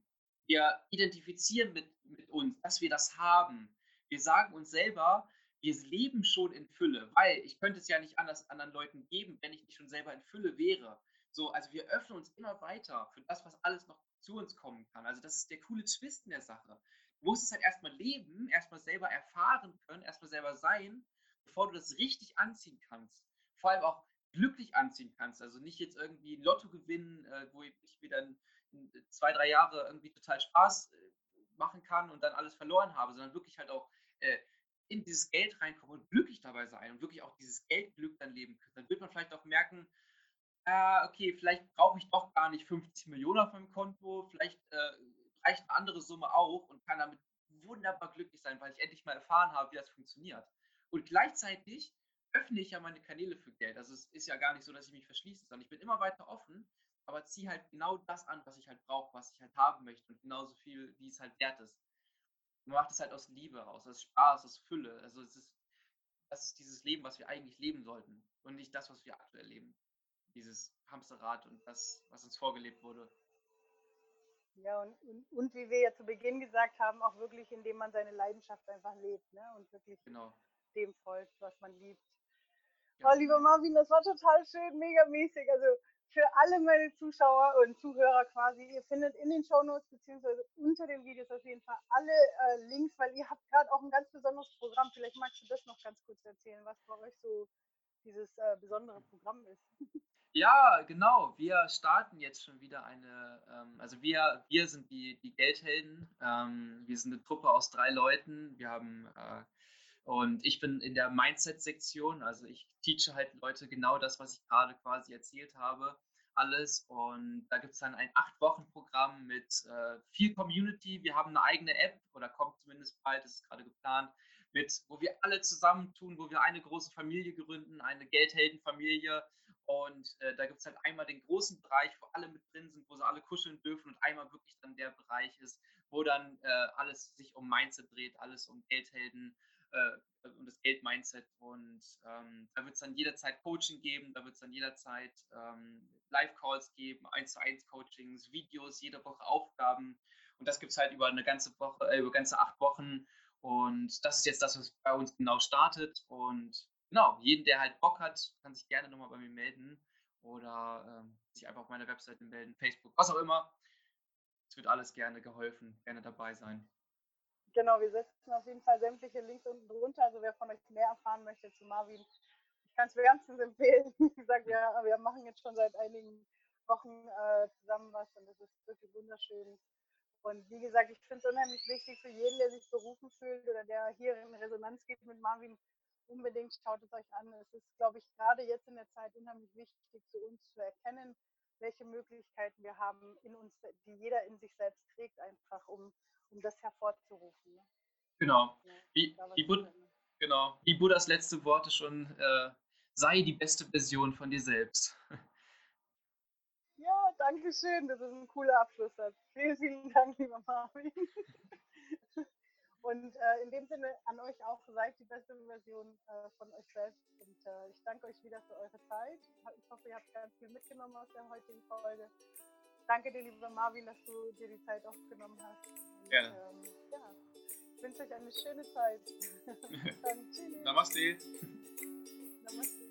Wir identifizieren mit, mit uns, dass wir das haben. Wir sagen uns selber, wir leben schon in Fülle, weil ich könnte es ja nicht anders anderen Leuten geben, wenn ich nicht schon selber in Fülle wäre. So, also wir öffnen uns immer weiter für das, was alles noch zu uns kommen kann. Also das ist der coole Twist in der Sache. Du musst es halt erstmal leben, erstmal selber erfahren können, erstmal selber sein, bevor du das richtig anziehen kannst. Vor allem auch glücklich anziehen kannst. Also nicht jetzt irgendwie ein Lotto gewinnen, äh, wo ich mir dann zwei, drei Jahre irgendwie total Spaß äh, machen kann und dann alles verloren habe, sondern wirklich halt auch äh, in dieses Geld reinkommen und glücklich dabei sein und wirklich auch dieses Geldglück dann leben können, dann wird man vielleicht auch merken, äh, okay, vielleicht brauche ich doch gar nicht 50 Millionen auf meinem Konto, vielleicht äh, reicht eine andere Summe auch und kann damit wunderbar glücklich sein, weil ich endlich mal erfahren habe, wie das funktioniert. Und gleichzeitig öffne ich ja meine Kanäle für Geld. Also es ist ja gar nicht so, dass ich mich verschließe, sondern ich bin immer weiter offen, aber ziehe halt genau das an, was ich halt brauche, was ich halt haben möchte und genauso viel, wie es halt wert ist. Man macht es halt aus Liebe aus, aus Spaß, aus Fülle. Also es ist, das ist dieses Leben, was wir eigentlich leben sollten und nicht das, was wir aktuell leben. Dieses Hamsterrad und das, was uns vorgelebt wurde. Ja, und, und, und, wie wir ja zu Beginn gesagt haben, auch wirklich, indem man seine Leidenschaft einfach lebt ne? und wirklich genau. dem folgt, was man liebt. Ja. Oh, lieber Marvin, das war total schön, mega mäßig. Also für alle meine Zuschauer und Zuhörer quasi, ihr findet in den Shownotes beziehungsweise unter den Videos auf jeden Fall alle äh, Links, weil ihr habt gerade auch ein ganz besonderes Programm. Vielleicht magst du das noch ganz kurz erzählen, was bei euch so dieses äh, besondere Programm ist. Ja, genau. Wir starten jetzt schon wieder eine, ähm, also wir, wir sind die, die Geldhelden. Ähm, wir sind eine Truppe aus drei Leuten. Wir haben, äh, und ich bin in der Mindset-Sektion, also ich teache halt Leute genau das, was ich gerade quasi erzählt habe, alles. Und da gibt es dann ein Acht-Wochen-Programm mit äh, viel Community. Wir haben eine eigene App oder kommt zumindest bald, das ist gerade geplant, mit, wo wir alle zusammentun, wo wir eine große Familie gründen, eine Geldheldenfamilie und äh, da gibt es halt einmal den großen Bereich, wo alle mit drin sind, wo sie alle kuscheln dürfen und einmal wirklich dann der Bereich ist, wo dann äh, alles sich um Mindset dreht, alles um Geldhelden äh, um das Geld-Mindset. Und ähm, da wird es dann jederzeit Coaching geben, da wird es dann jederzeit ähm, Live-Calls geben, 1 zu 1 Coachings, Videos, jede Woche Aufgaben. Und das gibt es halt über eine ganze Woche, äh, über ganze acht Wochen. Und das ist jetzt das, was bei uns genau startet. Und genau, jeden, der halt Bock hat, kann sich gerne nochmal bei mir melden oder ähm, sich einfach auf meiner Webseite melden, Facebook, was auch immer. Es wird alles gerne geholfen, gerne dabei sein. Genau, wir setzen auf jeden Fall sämtliche Links unten drunter. Also wer von euch mehr erfahren möchte zu Marvin, ich kann es wärmstens empfehlen. Wie gesagt, wir, wir machen jetzt schon seit einigen Wochen äh, zusammen was und das ist wirklich wunderschön. Und wie gesagt, ich finde es unheimlich wichtig für jeden, der sich berufen fühlt oder der hier in Resonanz geht mit Marvin, unbedingt schaut es euch an. Es ist, glaube ich, gerade jetzt in der Zeit unheimlich wichtig für uns zu erkennen, welche Möglichkeiten wir haben in uns, die jeder in sich selbst trägt, einfach um, um das hervorzurufen. Ne? Genau. Ja, wie, wie, Bud genau. wie Buddhas letzte Worte schon, äh, sei die beste Version von dir selbst. Ja, danke schön. Das ist ein cooler Abschlusssatz. Vielen, vielen Dank, lieber Marvin. Und äh, in dem Sinne an euch auch, seid die beste Version äh, von euch selbst. Und äh, ich danke euch wieder für eure Zeit. Ich hoffe, ihr habt ganz viel mitgenommen aus der heutigen Folge. Danke dir, lieber Marvin, dass du dir die Zeit auch genommen hast. Gerne. Ähm, ja, ich wünsche euch eine schöne Zeit. Dann, Namaste. Namaste.